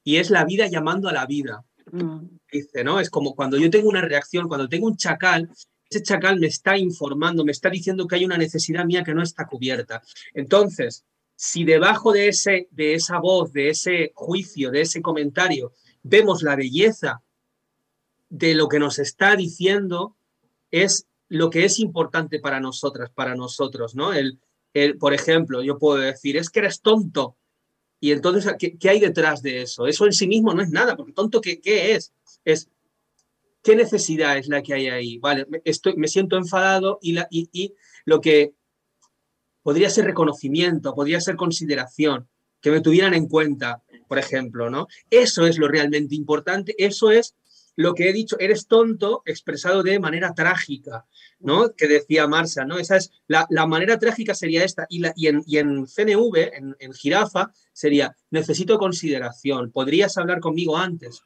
y es la vida llamando a la vida Mm, dice, ¿no? Es como cuando yo tengo una reacción, cuando tengo un chacal, ese chacal me está informando, me está diciendo que hay una necesidad mía que no está cubierta. Entonces, si debajo de, ese, de esa voz, de ese juicio, de ese comentario, vemos la belleza de lo que nos está diciendo, es lo que es importante para nosotras, para nosotros, ¿no? El, el, por ejemplo, yo puedo decir, es que eres tonto, y entonces, ¿qué, hay detrás de eso? Eso en sí mismo no es nada, porque tonto, ¿qué, qué es? Es, ¿qué necesidad es la que hay ahí? Vale, estoy, me siento enfadado y, la, y, y lo que podría ser reconocimiento, podría ser consideración, que me tuvieran en cuenta, por ejemplo, ¿no? Eso es lo realmente importante, eso es lo que he dicho, eres tonto expresado de manera trágica, ¿no? Que decía Marsa, ¿no? Esa es, la, la manera trágica sería esta, y, la, y, en, y en CNV, en, en jirafa, sería, necesito consideración, podrías hablar conmigo antes.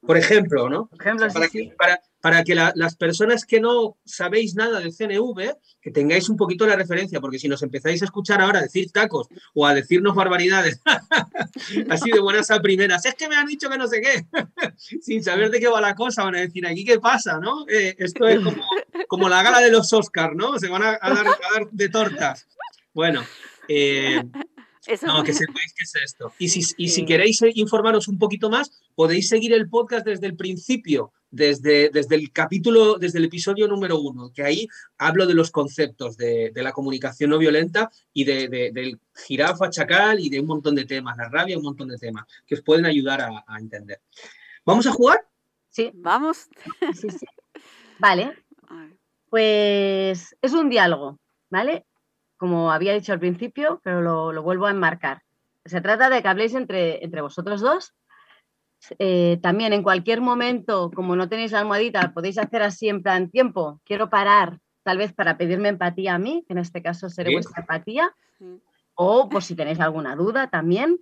Por ejemplo, ¿no? Por ejemplo, para, sí, sí. que, para, para que la, las personas que no sabéis nada de CNV, que tengáis un poquito la referencia, porque si nos empezáis a escuchar ahora a decir tacos o a decirnos barbaridades, *laughs* así de buenas a primeras, es que me han dicho que no sé qué, *laughs* sin saber de qué va la cosa, van a decir aquí qué pasa, ¿no? Eh, esto es como, como, la gala de los Oscars, ¿no? Se van a, a, dar, a dar, de tortas. Bueno, eh, eso. No, que sepáis qué es esto. Y si, y si queréis informaros un poquito más, podéis seguir el podcast desde el principio, desde, desde el capítulo, desde el episodio número uno, que ahí hablo de los conceptos de, de la comunicación no violenta y de, de, del jirafa, chacal y de un montón de temas, la rabia, un montón de temas que os pueden ayudar a, a entender. ¿Vamos a jugar? Sí. Vamos. Sí, sí. Vale. *laughs* Pues es un diálogo, ¿vale? Como había dicho al principio, pero lo, lo, vuelvo a enmarcar. Se trata de que habléis entre, entre vosotros dos. Eh, también en cualquier momento, como no tenéis la almohadita, podéis hacer así en plan tiempo, quiero parar, tal vez para pedirme empatía a mí, que en este caso seré ¿Sí? vuestra empatía, sí. o por si tenéis alguna duda también.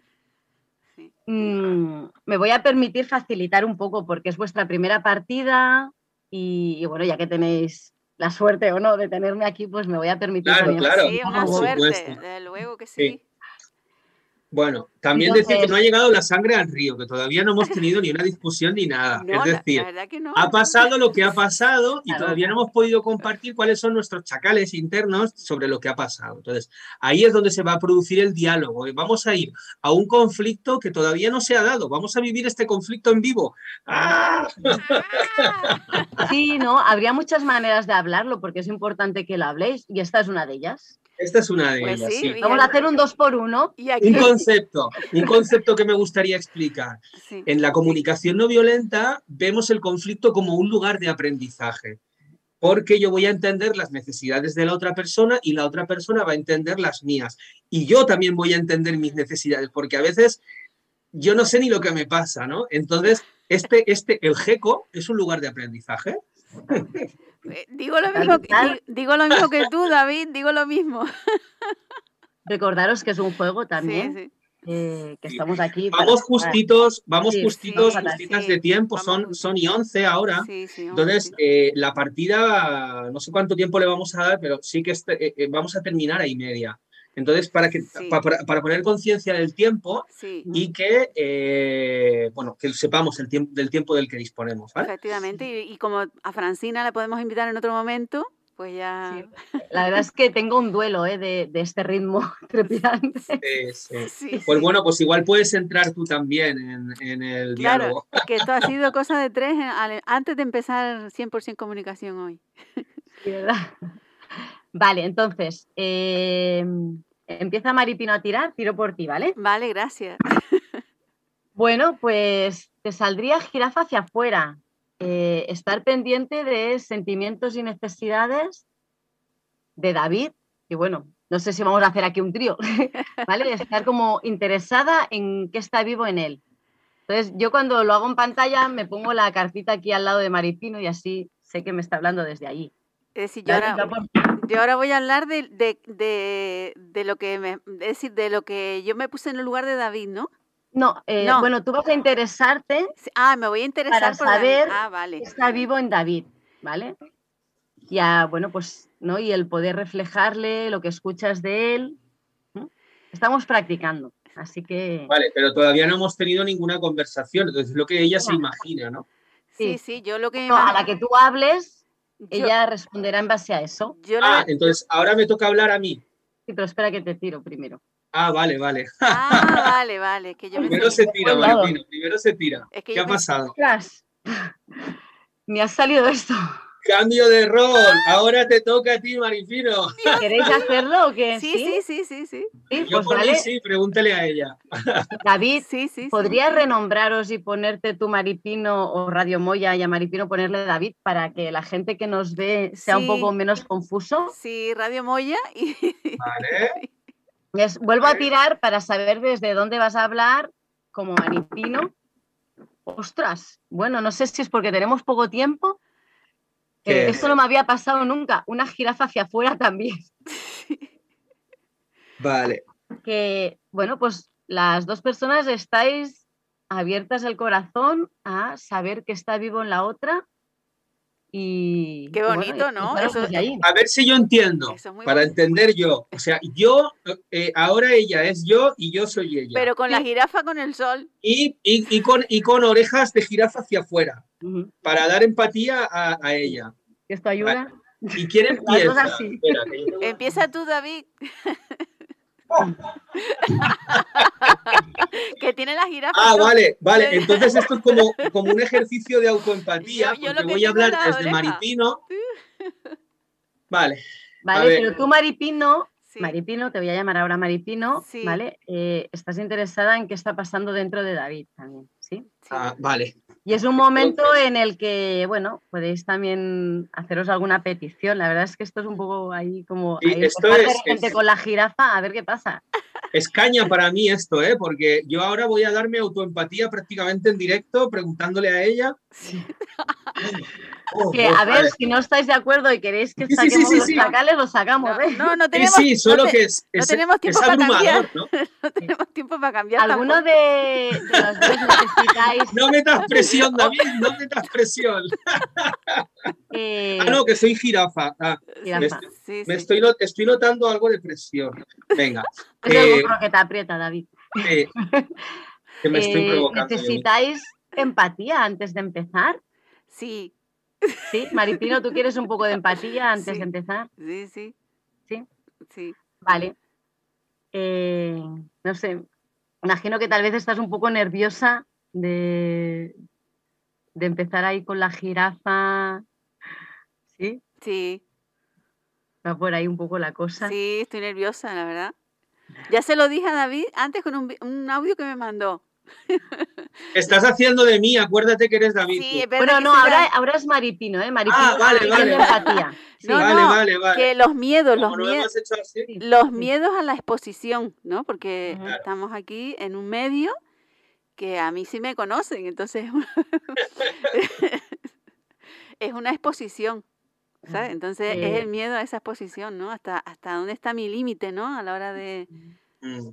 Sí. Mm, me voy a permitir facilitar un poco porque es vuestra primera partida y, y bueno, ya que tenéis la suerte o no de tenerme aquí, pues me voy a permitir. Claro, también. claro. Sí, una suerte, desde luego que sí. sí. Bueno, también Entonces, decir que no ha llegado la sangre al río, que todavía no hemos tenido ni una discusión ni nada. *laughs* No, es decir, no. ha pasado lo que ha pasado y claro. todavía no hemos podido compartir cuáles son nuestros chacales internos sobre lo que ha pasado. Entonces, ahí es donde se va a producir el diálogo. Vamos a ir a un conflicto que todavía no se ha dado. Vamos a vivir este conflicto en vivo. ¡Ah! *laughs* Sí, no, habría muchas maneras de hablarlo porque es importante que lo habléis y esta es una de ellas. Esta es una de pues ellas. Sí, sí. Vamos a hacer un dos por uno. Y aquí... Un concepto, un concepto que me gustaría explicar. Sí. En la comunicación no violenta vemos el conflicto como un lugar de aprendizaje. porque yo voy a entender las necesidades de la otra persona y la otra persona va a entender las mías. Y yo también voy a entender mis necesidades, porque a veces yo no sé ni lo que me pasa, ¿no? Entonces, este, este, el GECO es un lugar de aprendizaje. Eh, digo lo, mismo que, digo lo mismo que tú, David, digo lo mismo. *laughs* Recordaros que es un juego también. Sí, sí. Eh, que estamos aquí. Vamos justitos, vamos justitos, justitas de tiempo, son, son y 11 ahora. Entonces, eh, la partida, no sé cuánto tiempo le vamos a dar, pero sí que este, vamos a terminar a y media. Entonces, para, que, para, poner conciencia del tiempo y que, eh, bueno, que sepamos el tiempo, del tiempo del que disponemos. Efectivamente, y, como a Francina la podemos invitar en otro momento, pues ya... *laughs* La verdad es que tengo un duelo ¿eh? de, este ritmo *laughs* trepidante. Pues bueno, pues igual puedes entrar tú también en, el claro, diálogo. que esto ha sido cosa de tres antes de empezar 100% comunicación hoy. Sí, ¿verdad? Vale, entonces, eh, empieza Maripino a tirar, tiro por ti, ¿vale? Vale, gracias. *laughs* Bueno, pues te saldría jirafa hacia afuera. Eh, estar pendiente de sentimientos y necesidades de David, y bueno, no sé si vamos a hacer aquí un trío, *laughs* ¿vale? Estar como interesada en qué está vivo en él. Entonces, yo cuando lo hago en pantalla me pongo la cartita aquí al lado de Maripino y así sé que me está hablando desde allí. Es decir, yo ahora, yo ahora voy a hablar de, de, lo que me, es decir, de lo que yo me puse en el lugar de David, ¿no? No, eh, bueno, tú vas a interesarte. Ah, me voy a interesar para saber ah, vale. está vivo en David, ¿vale? Ya, bueno, pues, ¿no? Y el poder reflejarle lo que escuchas de él. Estamos practicando, así que. Vale, pero todavía no hemos tenido ninguna conversación, entonces es lo que ella se imagina, ¿no? Sí, sí, yo lo que. a la que tú hables, ella responderá en base a eso. ah, entonces ahora me toca hablar a mí. Sí, pero espera que te tiro primero. Ah, vale, vale. Ah, vale, vale. Que yo primero se tira, primero se tira. ¿Qué ha pasado? *laughs* Me ha salido esto. Cambio de rol. Ahora te toca a ti, Marifino. *laughs* ¿Queréis hacerlo o qué? Sí, sí, sí, sí, sí. Yo pues por sí, pregúntale a ella. *laughs* David, sí, sí, ¿podrías renombraros y ponerte tu Maripino o Radio Moya y a Maripino ponerle David para que la gente que nos ve sea un poco menos confuso? Sí, Radio Moya. Y... *laughs* Vale. vuelvo a tirar para saber desde dónde vas a hablar como Maripino. Ostras, bueno, no sé si es porque tenemos poco tiempo esto no me había pasado nunca. Una jirafa hacia afuera también. *laughs* Vale. Que, bueno, pues las dos personas estáis abiertas el corazón a saber que está vivo en la otra. Y, Qué bonito, ¿no? A ver si yo entiendo, para entender yo. O sea, yo, eh, ahora ella es yo y yo soy ella. Pero con la jirafa con el sol. Y, y, con, y con orejas de jirafa hacia afuera, para dar empatía a, ella. ¿Esto ayuda? ¿Y quién *laughs* empieza? Empieza tú, David. *laughs* que tiene la jirafa. Ah, vale, vale. Entonces esto es como, como un ejercicio de autoempatía, porque voy a hablar desde Maripino. Vale. Vale, pero tú, Maripino, Maripino, te voy a llamar ahora Maripino, ¿vale? Eh, estás interesada en qué está pasando dentro de David también, ¿sí? Ah, vale. Y es un momento en el que, bueno, podéis también haceros alguna petición. La verdad es que esto es un poco ahí como esto gente con la jirafa, a ver qué pasa. Es caña para mí esto, ¿eh? porque yo ahora voy a darme autoempatía prácticamente en directo, preguntándole a ella. *laughs* Oh, que, a ver, si no estáis de acuerdo y queréis que saquemos los sacales, los sacamos. ¿eh? No, no tenemos, sí, solo que es, *laughs* no tenemos tiempo para cambiar. ¿no? no tenemos tiempo para cambiar. ¿Alguno de, los dos necesitáis? No metas *laughs* presión, David, no metas presión. Eh, ah, no, que soy jirafa. Ah, jirafa. Me, sí, me Estoy, estoy, notando algo de presión. Venga. Es eh, algo que te aprieta, David. Eh, que me estoy provocando. ¿Necesitáis empatía antes de empezar? Sí, Sí, Maripino, ¿tú quieres un poco de empatía antes de empezar? Sí, sí. ¿Sí? Sí. Vale. Eh, no sé, imagino que tal vez estás un poco nerviosa de, de empezar ahí con la jirafa. ¿Sí? Sí. Va por ahí un poco la cosa. Sí, estoy nerviosa, la verdad. Ya se lo dije a David antes con un, un audio que me mandó. *laughs* Estás haciendo de mí, acuérdate que eres David. Sí, Bueno, no, ahora, es Maripino, ¿eh? Maripino. Ah, vale, tiene vale. empatía. *laughs* Sí. No, vale, no, vale, vale. que los miedos, los así. los miedos a la exposición, ¿no? Porque. Claro. estamos aquí en un medio que a mí sí me conocen, entonces *laughs* es una exposición, ¿sabes? Entonces es el miedo a esa exposición, ¿no? Hasta, hasta dónde está mi límite, ¿no? A la hora de... Mm.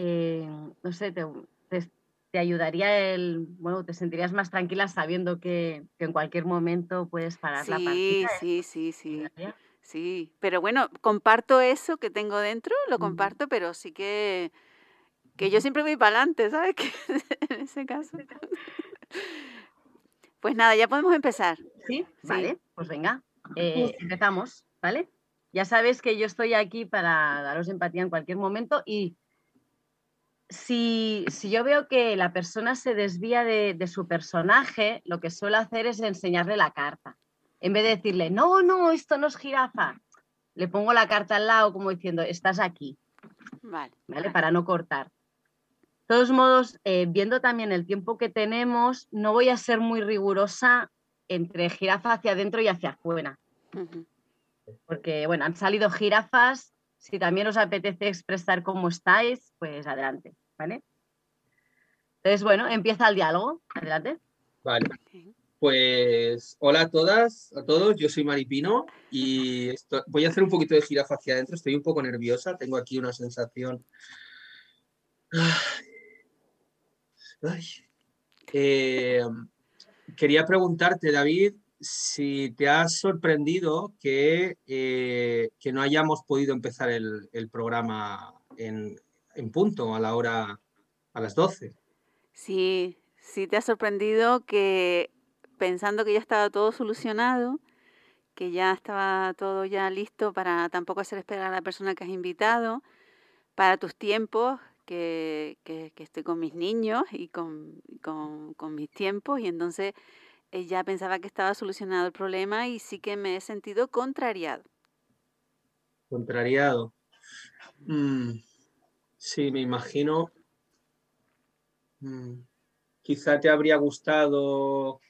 Eh, no sé, te, te- te ayudaría el, bueno, te sentirías más tranquila sabiendo que, que en cualquier momento puedes parar la Sí, partida. ¿eh? sí, sí, sí, sí. Pero bueno, comparto eso que tengo dentro, lo comparto, pero sí que, que yo siempre voy para adelante, ¿sabes? *laughs* Que en ese caso. Pues nada, ya podemos empezar. ¿Sí? Sí. Vale, pues venga, eh, empezamos, ¿vale? Ya sabes que yo estoy aquí para daros empatía en cualquier momento y si, si yo veo que la persona se desvía de, de su personaje, lo que suelo hacer es enseñarle la carta. En vez de decirle, no, no, esto no es jirafa, le pongo la carta al lado como diciendo, estás aquí. Vale. ¿vale? Para no cortar. De todos modos, eh, viendo también el tiempo que tenemos, no voy a ser muy rigurosa entre jirafa hacia adentro y hacia afuera, porque, bueno, han salido jirafas, si también os apetece expresar cómo estáis, pues adelante, ¿vale? Entonces, bueno, empieza el diálogo, adelante. Vale. Pues hola a todas, a todos, yo soy Maripino y esto- voy a hacer un poquito de jirafa hacia adentro, estoy un poco nerviosa, tengo aquí una sensación... Ay. Eh, quería preguntarte, David, si te has sorprendido que, eh, que no hayamos podido empezar el, el programa en, en punto, a la hora, a las 12. Sí, sí te ha sorprendido que pensando que ya estaba todo solucionado, que ya estaba todo ya listo para tampoco hacer esperar a la persona que has invitado, para tus tiempos, que, que- que estoy con mis niños y con, con- con mis tiempos, y entonces ya pensaba que estaba solucionado el problema y sí que me he sentido contrariado. Contrariado. Mm, sí, me imagino. Mm, quizá te habría gustado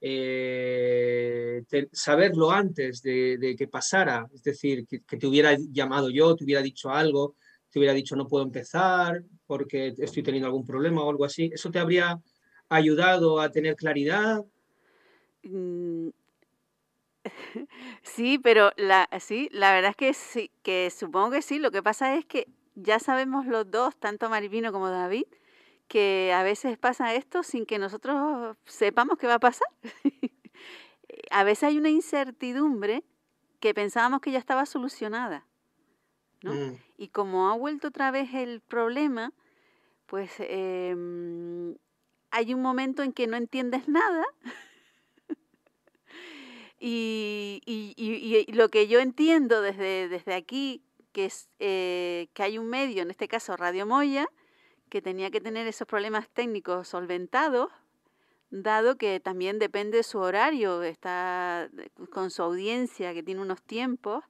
eh, saberlo antes de, que pasara. Es decir, que te hubiera llamado yo, te hubiera dicho algo, te hubiera dicho no puedo empezar porque estoy teniendo algún problema o algo así. ¿Eso te habría ayudado a tener claridad? Mm, *laughs* Sí, pero la, sí, la verdad es que sí, que supongo que sí. Lo que pasa es que ya sabemos los dos, tanto Maripino como David, que a veces pasa esto sin que nosotros sepamos qué va a pasar. *laughs* A veces hay una incertidumbre que pensábamos que ya estaba solucionada. ¿no? Mm, Y como ha vuelto otra vez el problema, pues em, hay un momento en que no entiendes nada. y, lo que yo entiendo desde, desde aquí, que es eh, que hay un medio, en este caso Radio Moya, que tenía que tener esos problemas técnicos solventados, dado que también depende de su horario, está de- con su audiencia, que tiene unos tiempos.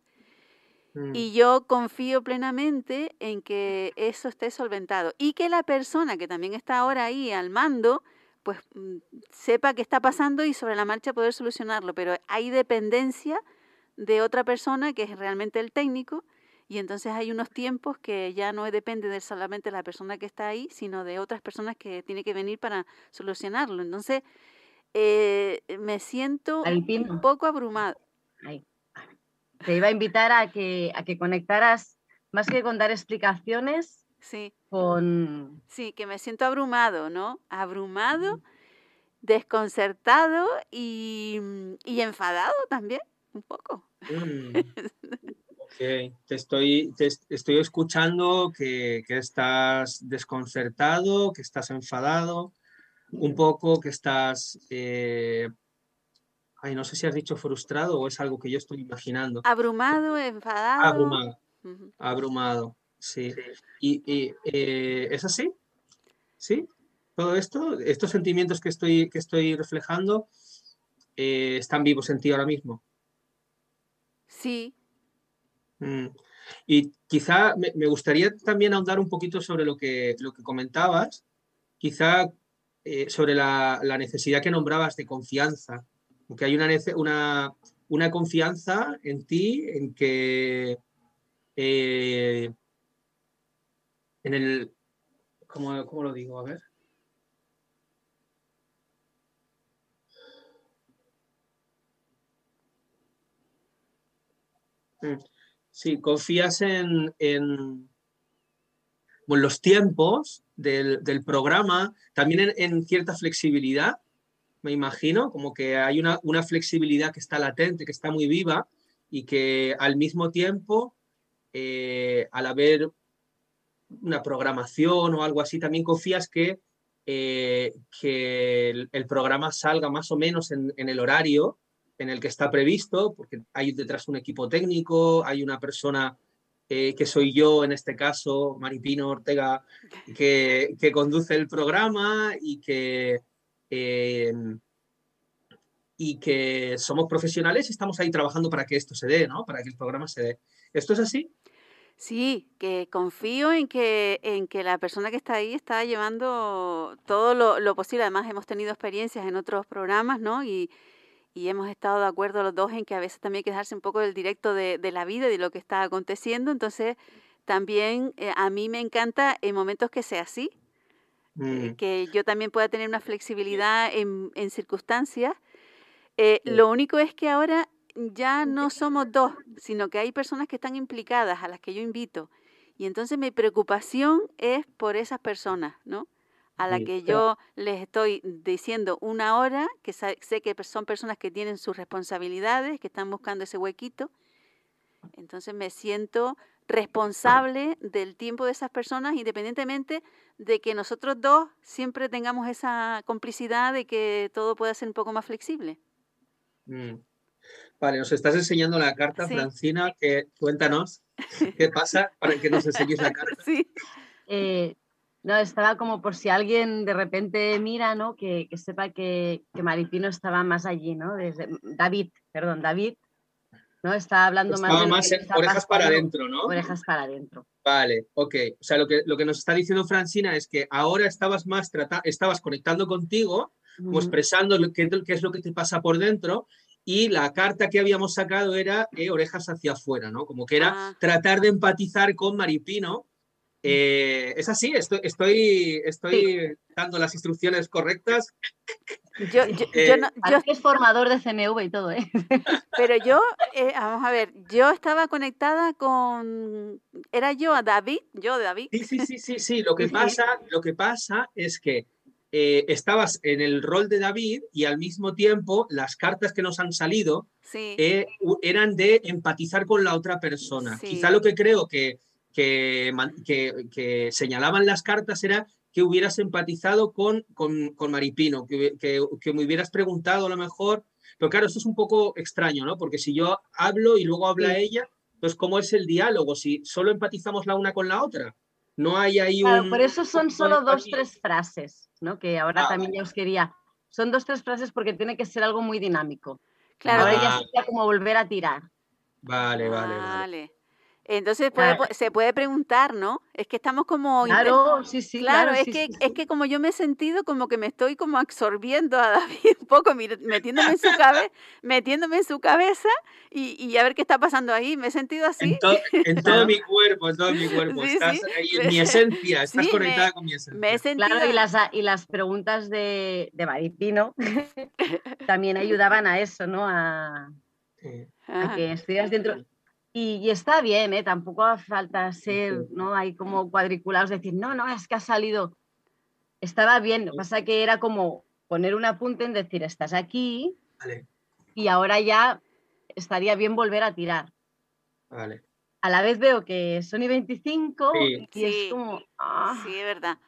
Mm. Y yo confío plenamente en que eso esté solventado y que la persona que también está ahora ahí al mando, pues mm, sepa qué está pasando y sobre la marcha poder solucionarlo. Pero hay dependencia de otra persona que es realmente el técnico y entonces hay unos tiempos que ya no depende de solamente la persona que está ahí, sino de otras personas que tiene que venir para solucionarlo. Entonces eh, me siento un poco abrumado. Ahí. Te iba a invitar a que, a que conectaras, más que con dar explicaciones, Sí. con... Sí, que me siento abrumado, ¿no? Abrumado, desconcertado y, y enfadado también, un poco. Mm. *laughs* Ok, te estoy, te est- estoy escuchando que, que estás desconcertado, que estás enfadado, un poco que estás, eh, ay, no sé si has dicho frustrado o es algo que yo estoy imaginando. Abrumado, enfadado. Abrumado, abrumado, sí. ¿Y, y, eh, es así? ¿Sí? Todo esto, estos sentimientos que estoy, que estoy reflejando, eh, están vivos en ti ahora mismo. Sí, Mm, Y quizá me, gustaría también ahondar un poquito sobre lo que, lo que comentabas, quizá eh, sobre la, necesidad que nombrabas de confianza, porque hay una, una, una confianza en ti, en que eh, en el, ¿cómo, ¿cómo lo digo? A ver. Mm. Sí, confías en, en, los tiempos del, programa, también en, cierta flexibilidad, me imagino, como que hay una, flexibilidad que está latente, que está muy viva y que al mismo tiempo, eh, al haber una programación o algo así, también confías que, eh, que el, programa salga más o menos en el horario en el que está previsto, porque hay detrás un equipo técnico, hay una persona eh, que soy yo en este caso, Maripino Ortega, que, que conduce el programa y que, em, y que somos profesionales y estamos ahí trabajando para que esto se dé, ¿no? para que el programa se dé. ¿Esto es así? Sí, que confío en que, en que la persona que está ahí está llevando todo lo, lo posible. Además, hemos tenido experiencias en otros programas, ¿no? Y, y hemos estado de acuerdo los dos en que a veces también hay que dejarse un poco del directo de, la vida y de lo que está aconteciendo. Entonces, también eh, a mí me encanta en momentos que sea así, eh, mm. que yo también pueda tener una flexibilidad en, circunstancias. Eh, lo único es que ahora ya no somos dos, sino que hay personas que están implicadas, a las que yo invito. Y entonces mi preocupación es por esas personas, ¿no? a la que yo les estoy diciendo una hora, que sé que son personas que tienen sus responsabilidades, que están buscando ese huequito. Entonces me siento responsable del tiempo de esas personas, independientemente de que nosotros dos siempre tengamos esa complicidad de que todo pueda ser un poco más flexible. Mm. Vale, nos estás enseñando la carta, Francina, que cuéntanos qué pasa para que nos enseñes la carta. *laughs* Sí. Eh, no, estaba como por si alguien de repente mira, ¿no? Que, sepa que, que, Maripino estaba más allí, ¿no? Desde, David, perdón, David, ¿no? Estaba hablando más... Estaba más orejas para adentro, ¿no? Orejas para adentro. Vale, ok. O sea, lo que, lo que nos está diciendo Francina es que ahora estabas más trata estabas conectando contigo, como expresando qué, qué es lo que te pasa por dentro, y la carta que habíamos sacado era eh, orejas hacia afuera, ¿no? Como que era ah. tratar de empatizar con Maripino eh, es así, estoy, estoy, estoy dando las instrucciones correctas. Yo, yo, eh, no, es formador de CMV y todo, ¿eh? *laughs* Pero yo, eh, vamos a ver, yo estaba conectada con, era yo a David, yo David. Sí, sí, sí, sí, sí. Lo que *laughs* pasa, lo que pasa es que estabas en el rol de David y al mismo tiempo las cartas que nos han salido eran de empatizar con la otra persona. Quizá lo que creo que que, que, señalaban las cartas era que hubieras empatizado con, con, con Maripino, que, que, me hubieras preguntado a lo mejor, pero claro, esto es un poco extraño, ¿no? Porque si yo hablo y luego habla ella, pues ¿cómo es el diálogo? Si solo empatizamos la una con la otra. No hay ahí claro, Por eso son solo dos, tres frases, ¿no? Que ahora ah, también ya os quería. Son dos, tres frases porque tiene que ser algo muy dinámico. Claro. Ahora ya sería como volver a tirar. Vale, vale, vale. Entonces se puede preguntar, ¿no? Es que estamos como... Claro, sí, sí. Claro, es, que, es que como yo me he sentido como que me estoy como absorbiendo a David *laughs* un poco, metiéndome en su, cabeza metiéndome en su cabeza y, a ver qué está pasando ahí. Me he sentido así. En, todo *laughs* mi cuerpo, en todo mi cuerpo. estás ahí en mi esencia, *laughs* estás conectada con mi esencia. Me he sentido... Claro, y las, y las preguntas de, de Maripino también ayudaban a eso, ¿no? A, a que estuvieras dentro y, está bien, ¿eh? tampoco hace falta ser, ¿no? Hay como cuadriculados, decir, no, no, es que ha salido. Estaba bien, lo que pasa que era como poner un apunte en decir, estás aquí y ahora ya estaría bien volver a tirar. Vale. A la vez veo que Sony 25 y es como... Ah. Sí, es verdad.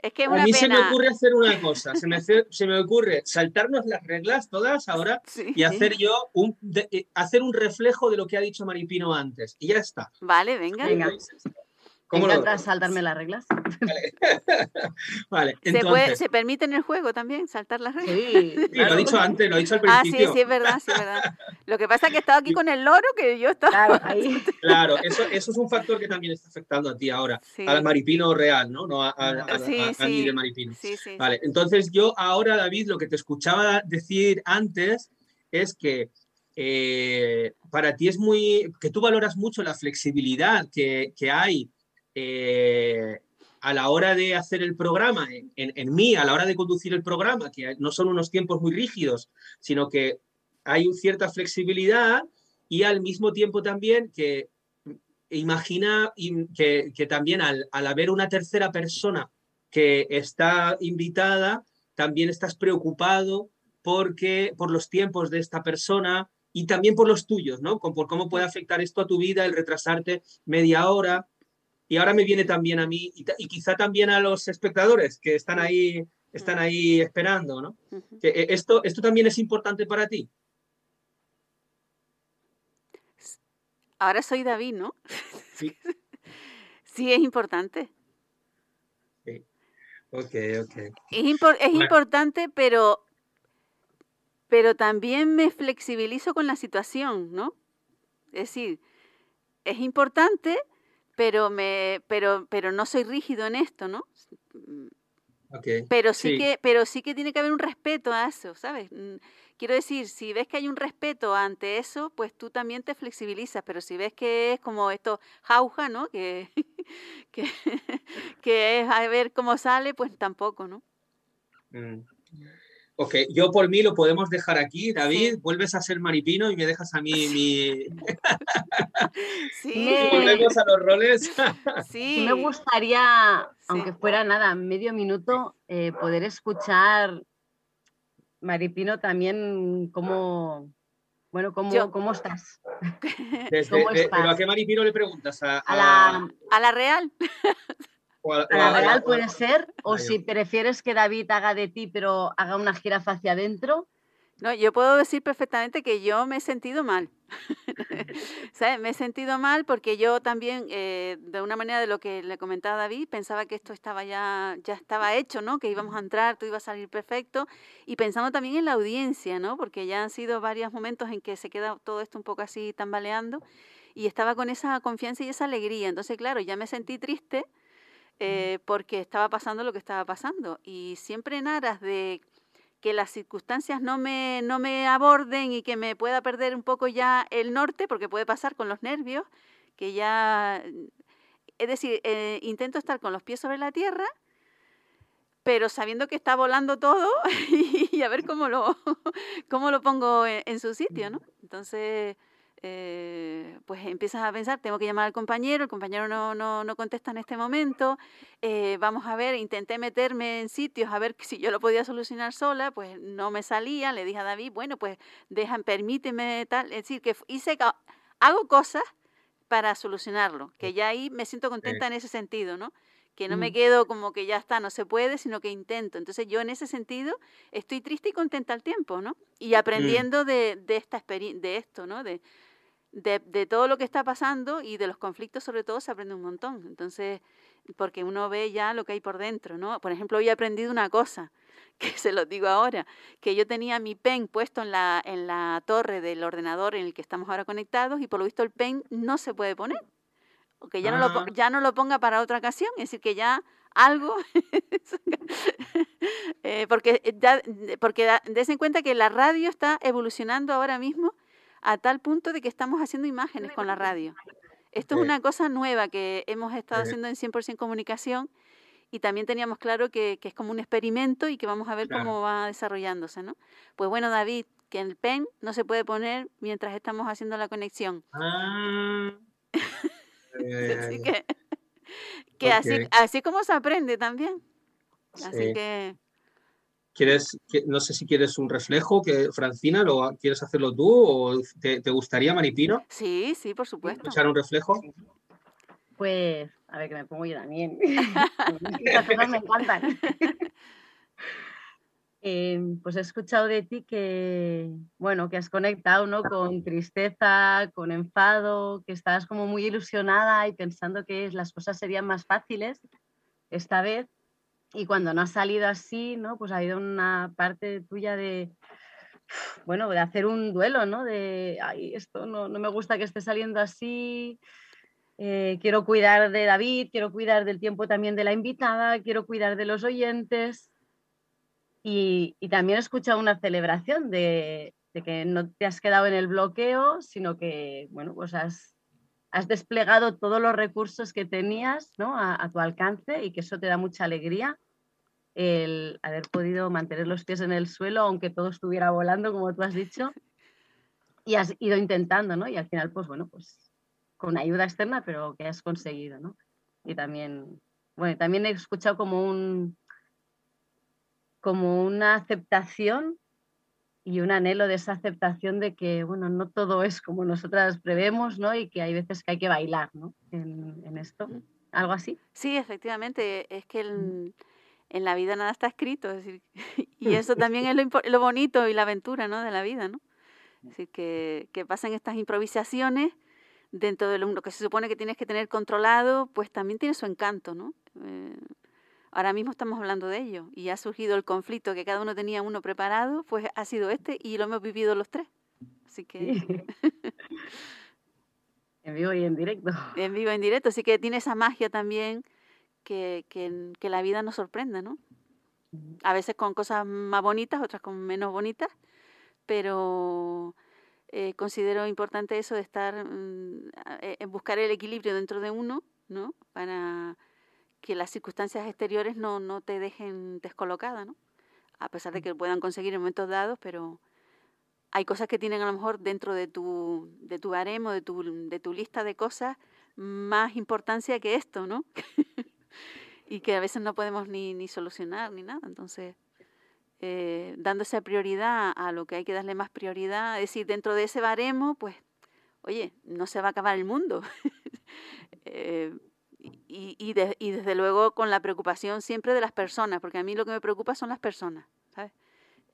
Es que a mí se me ocurre hacer una cosa, se me, *laughs* se me ocurre saltarnos las reglas todas ahora y hacer yo un, eh, hacer un reflejo de lo que ha dicho Maripino antes. Y ya está. Vale, venga. ¿Cómo ¿Me lo encanta saltarme las reglas? Vale. *laughs* vale, ¿Se, puede, entonces. ¿Se permite en el juego también saltar las reglas? Sí, Sí, lo he *laughs* dicho antes, lo he dicho al Ah, sí, principio. sí, es verdad, sí, es verdad. Lo que pasa es que he estado aquí con el loro, que yo estaba... claro, ahí. Claro, eso, eso es un factor que también está afectando a ti ahora. Sí, Al maripino real, ¿no? No a, a, a- a- Sí, a sí. mí de maripino. sí, sí. Vale, entonces yo ahora, David, lo que te escuchaba decir antes es que eh, para ti es muy, que tú valoras mucho la flexibilidad que, que hay eh, a la hora de hacer el programa, en, mí, a la hora de conducir el programa, que no son unos tiempos muy rígidos, sino que hay cierta flexibilidad y al mismo tiempo también que imagina que, que también al, al haber una tercera persona que está invitada, también estás preocupado porque, por los tiempos de esta persona y también por los tuyos, ¿no? Por cómo puede afectar esto a tu vida, el retrasarte media hora. Y ahora me viene también a mí y, quizá también a los espectadores que están ahí, están ahí esperando, ¿no? Que, eh, esto, esto también es importante para ti. Ahora soy David, ¿no? Sí. *laughs* Sí, es importante. Ok, ok. Es, impor- es Bueno. importante, pero, pero también me flexibilizo con la situación, ¿no? Es decir, es importante, pero, me, pero, pero no soy rígido en esto, ¿no? ok. Pero sí, Sí. que, pero sí que tiene que haber un respeto a eso, ¿sabes? Mm, Quiero decir, si ves que hay un respeto ante eso, pues tú también te flexibilizas, pero si ves que es como esto jauja, ¿no? Que, *laughs* que, *laughs* que es a ver cómo sale, pues tampoco, ¿no? Mm. Ok, yo por mí lo podemos dejar aquí. David, Sí. vuelves a ser maripino y me dejas a mí *laughs* mi... Sí, Me- *laughs* Volvemos a los roles. *laughs* sí. Sí me gustaría, Sí. aunque fuera nada, medio minuto, eh, poder escuchar, Maripino, también cómo, bueno, cómo, Yo. cómo estás. Desde- ¿Cómo de- estás? ¿Pero a qué maripino le preguntas? ¿A, A la, A la real. O a- la real puede ser, o si prefieres que David haga de ti, pero haga una jirafa hacia adentro. No, yo puedo decir perfectamente que yo me he sentido mal. *laughs* ¿Sabes? Me he sentido mal porque yo también, eh, de una manera de lo que le comentaba a David, pensaba que esto estaba ya, ya estaba hecho, ¿no? Que íbamos a entrar, todo iba a salir perfecto. Y pensando también en la audiencia, ¿no? Porque ya han sido varios momentos en que se queda todo esto un poco así tambaleando. Y estaba con esa confianza y esa alegría. Entonces, claro, ya me sentí triste eh, porque estaba pasando lo que estaba pasando. Y siempre en aras de que las circunstancias no me, no me aborden y que me pueda perder un poco ya el norte, porque puede pasar con los nervios, que ya, es decir, eh, intento estar con los pies sobre la tierra, pero sabiendo que está volando todo *laughs* y a ver cómo lo, *laughs* cómo lo pongo en, en su sitio, ¿no? Entonces, eh, pues empiezas a pensar, tengo que llamar al compañero, el compañero no, no, no contesta en este momento, eh, vamos a ver, intenté meterme en sitios a ver si yo lo podía solucionar sola, pues no me salía, le dije a David, bueno, pues dejan, permíteme tal, es decir, que hice, hago cosas para solucionarlo, que ya ahí me siento contenta en ese sentido, ¿no? Que no me Mm. quedo como que ya está, no se puede, sino que intento. Entonces yo en ese sentido estoy triste y contenta al tiempo, ¿no? Y aprendiendo de, de esta de esto, ¿no? De, de, de todo lo que está pasando y de los conflictos sobre todo se aprende un montón. Entonces, porque uno ve ya lo que hay por dentro, ¿no? Por ejemplo, hoy he aprendido una cosa, *laughs* que se lo digo ahora, que yo tenía mi pen puesto en la, en la torre del ordenador en el que estamos ahora conectados y por lo visto el pen no se puede poner. O que ya, no, lo, Ah. ya no lo ponga para otra ocasión, es decir, que ya algo... *laughs* Eh, porque ya, porque da- des en cuenta que la radio está evolucionando ahora mismo a tal punto de que estamos haciendo imágenes con la radio. Esto es una cosa nueva que hemos estado haciendo en 100% comunicación y también teníamos claro que, que es como un experimento y que vamos a ver Claro. cómo va desarrollándose, ¿no? Pues bueno, David, que el pen no se puede poner mientras estamos haciendo la conexión. Ah. *laughs* Eh, Así que, que así, así como se aprende también. Así sí. que... ¿Quieres, que- no sé si quieres un reflejo, que Francina, lo quieres hacerlo tú o te, te gustaría, Maripino, Sí, sí, por supuesto. echar un reflejo? Pues, a ver, que me pongo yo también. *laughs* Estas cosas me encantan. *laughs* Em, pues he escuchado de ti que, bueno, que has conectado, ¿no? Con tristeza, con enfado, que estás como muy ilusionada y pensando que las cosas serían más fáciles esta vez. Y cuando no ha salido así, ¿no? Pues ha habido una parte tuya de, *sighs* bueno, de hacer un duelo, ¿no? De, ay, esto no, no me gusta que esté saliendo así, eh, quiero cuidar de David, quiero cuidar del tiempo también de la invitada, quiero cuidar de los oyentes. Y, también he escuchado una celebración de, que no te has quedado en el bloqueo, sino que, bueno, pues has, desplegado todos los recursos que tenías a, tu alcance y que eso te da mucha alegría el haber podido mantener los pies en el suelo, aunque todo estuviera volando, como tú has dicho, y has ido intentando, ¿no? Y al final, pues bueno, pues con ayuda externa, pero que has conseguido, ¿no? Y también, bueno, también he escuchado como un, como una aceptación y un anhelo de esa aceptación de que, bueno, no todo es como nosotras prevemos, ¿no? Y que hay veces que hay que bailar, ¿no? En, esto. Mm. ¿Algo así? Sí, efectivamente. Es que en la vida nada está escrito. *laughs* y eso *laughs* también es lo, bonito y la aventura, ¿no? De la vida, ¿no? Es decir, que, que pasan estas improvisaciones dentro de lo que se supone que tienes que tener controlado, pues también tiene su encanto, ¿no? Eh, Ahora mismo estamos hablando de ello y ha surgido el conflicto que cada uno tenía uno preparado, pues ha sido este y lo hemos vivido los tres. Así que... *laughs* en vivo y en directo. En vivo y en directo, así que tiene esa magia también que, que, la vida nos sorprende, ¿no? A veces con cosas más bonitas, otras con menos bonitas, pero eh, considero importante eso de estar, mm, eh, en buscar el equilibrio dentro de uno, ¿no? Para que las circunstancias exteriores no, no te dejen descolocada, ¿no? A pesar de que puedan conseguir en momentos dados, pero hay cosas que tienen a lo mejor dentro de tu, de tu baremo, de tu, de tu lista de cosas, más importancia que esto, ¿no? *laughs* y que a veces no podemos ni, ni solucionar ni nada. Entonces, eh, dándose prioridad a lo que hay que darle más prioridad, es decir, dentro de ese baremo, pues, oye, no se va a acabar el mundo. *laughs* eh, y, y, desde luego con la preocupación siempre de las personas, porque a mí lo que me preocupa son las personas, ¿sabes?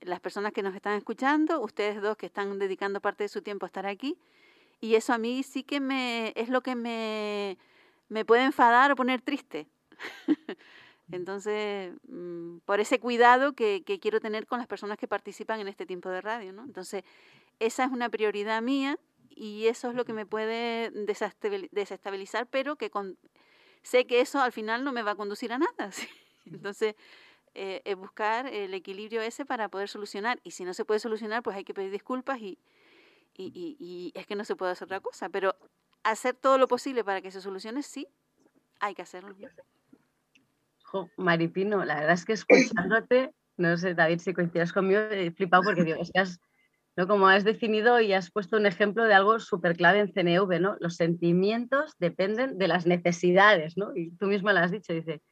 Las personas que nos están escuchando, ustedes dos que están dedicando parte de su tiempo a estar aquí, y eso a mí sí que me es lo que me, me puede enfadar o poner triste. *laughs* Entonces, mm, por ese cuidado que, que, quiero tener con las personas que participan en este tiempo de radio, ¿no? Entonces, esa es una prioridad mía y eso es lo que me puede desestabilizar, pero que con, sé que eso al final no me va a conducir a nada. *laughs* Entonces, eh, es buscar el equilibrio ese para poder solucionar. Y si no se puede solucionar, pues hay que pedir disculpas y, y, y, es que no se puede hacer otra cosa. Pero hacer todo lo posible para que se solucione, sí, hay que hacerlo. Maripino, la verdad es que escuchándote, no sé, David, si coincides conmigo, he flipado porque digo, es que has ¿no? Como has definido y has puesto un ejemplo de algo súper clave en CNV, ¿no? Los sentimientos dependen de las necesidades, ¿no? Y tú mismo lo has dicho, dice,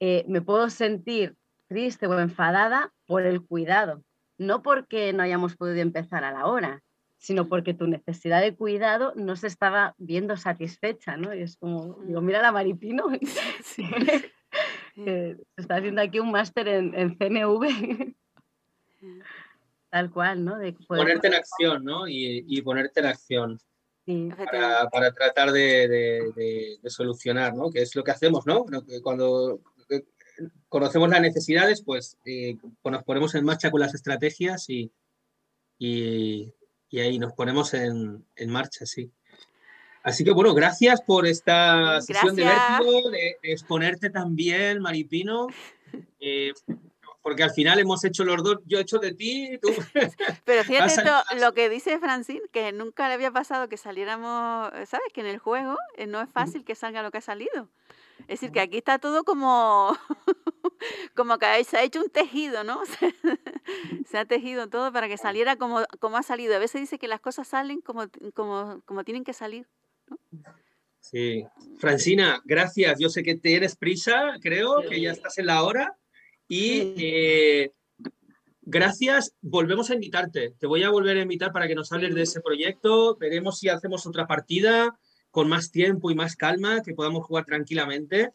eh, me puedo sentir triste o enfadada por el cuidado, no porque no hayamos podido empezar a la hora, sino porque tu necesidad de cuidado no se estaba viendo satisfecha, ¿no? Y es como, digo, mira la Maripino, *laughs* *laughs* se está haciendo aquí un máster en, en CNV. Tal cual, ¿no? Ponerte en acción, ¿no? Y, ponerte en acción. Para, tratar de, solucionar, ¿no? Que es lo que hacemos, ¿no? Cuando conocemos las necesidades, pues, eh, pues nos ponemos en marcha con las estrategias y, y, ahí nos ponemos en, marcha, sí. Así que bueno, gracias por esta sesión de vértigo, de, exponerte también, Maripino. *laughs* Eh, porque al final hemos hecho los dos, yo he hecho de ti, tú. *laughs* Pero fíjate lo que dice Francine, que nunca le había pasado que saliéramos, ¿sabes? Que en el juego eh, no es fácil que salga lo que ha salido. Es decir, que aquí está todo como, *laughs* como que se ha hecho un tejido, ¿no? *laughs* se ha tejido todo para que saliera como, como ha salido. A veces dice que las cosas salen como, como, como tienen que salir. ¿no? Sí. Francina, gracias. Yo sé que tienes prisa, creo, que ya estás en la hora. Y eh, gracias, volvemos a invitarte. Te voy a volver a invitar para que nos hables de ese proyecto. Veremos si hacemos otra partida con más tiempo y más calma, que podamos jugar tranquilamente.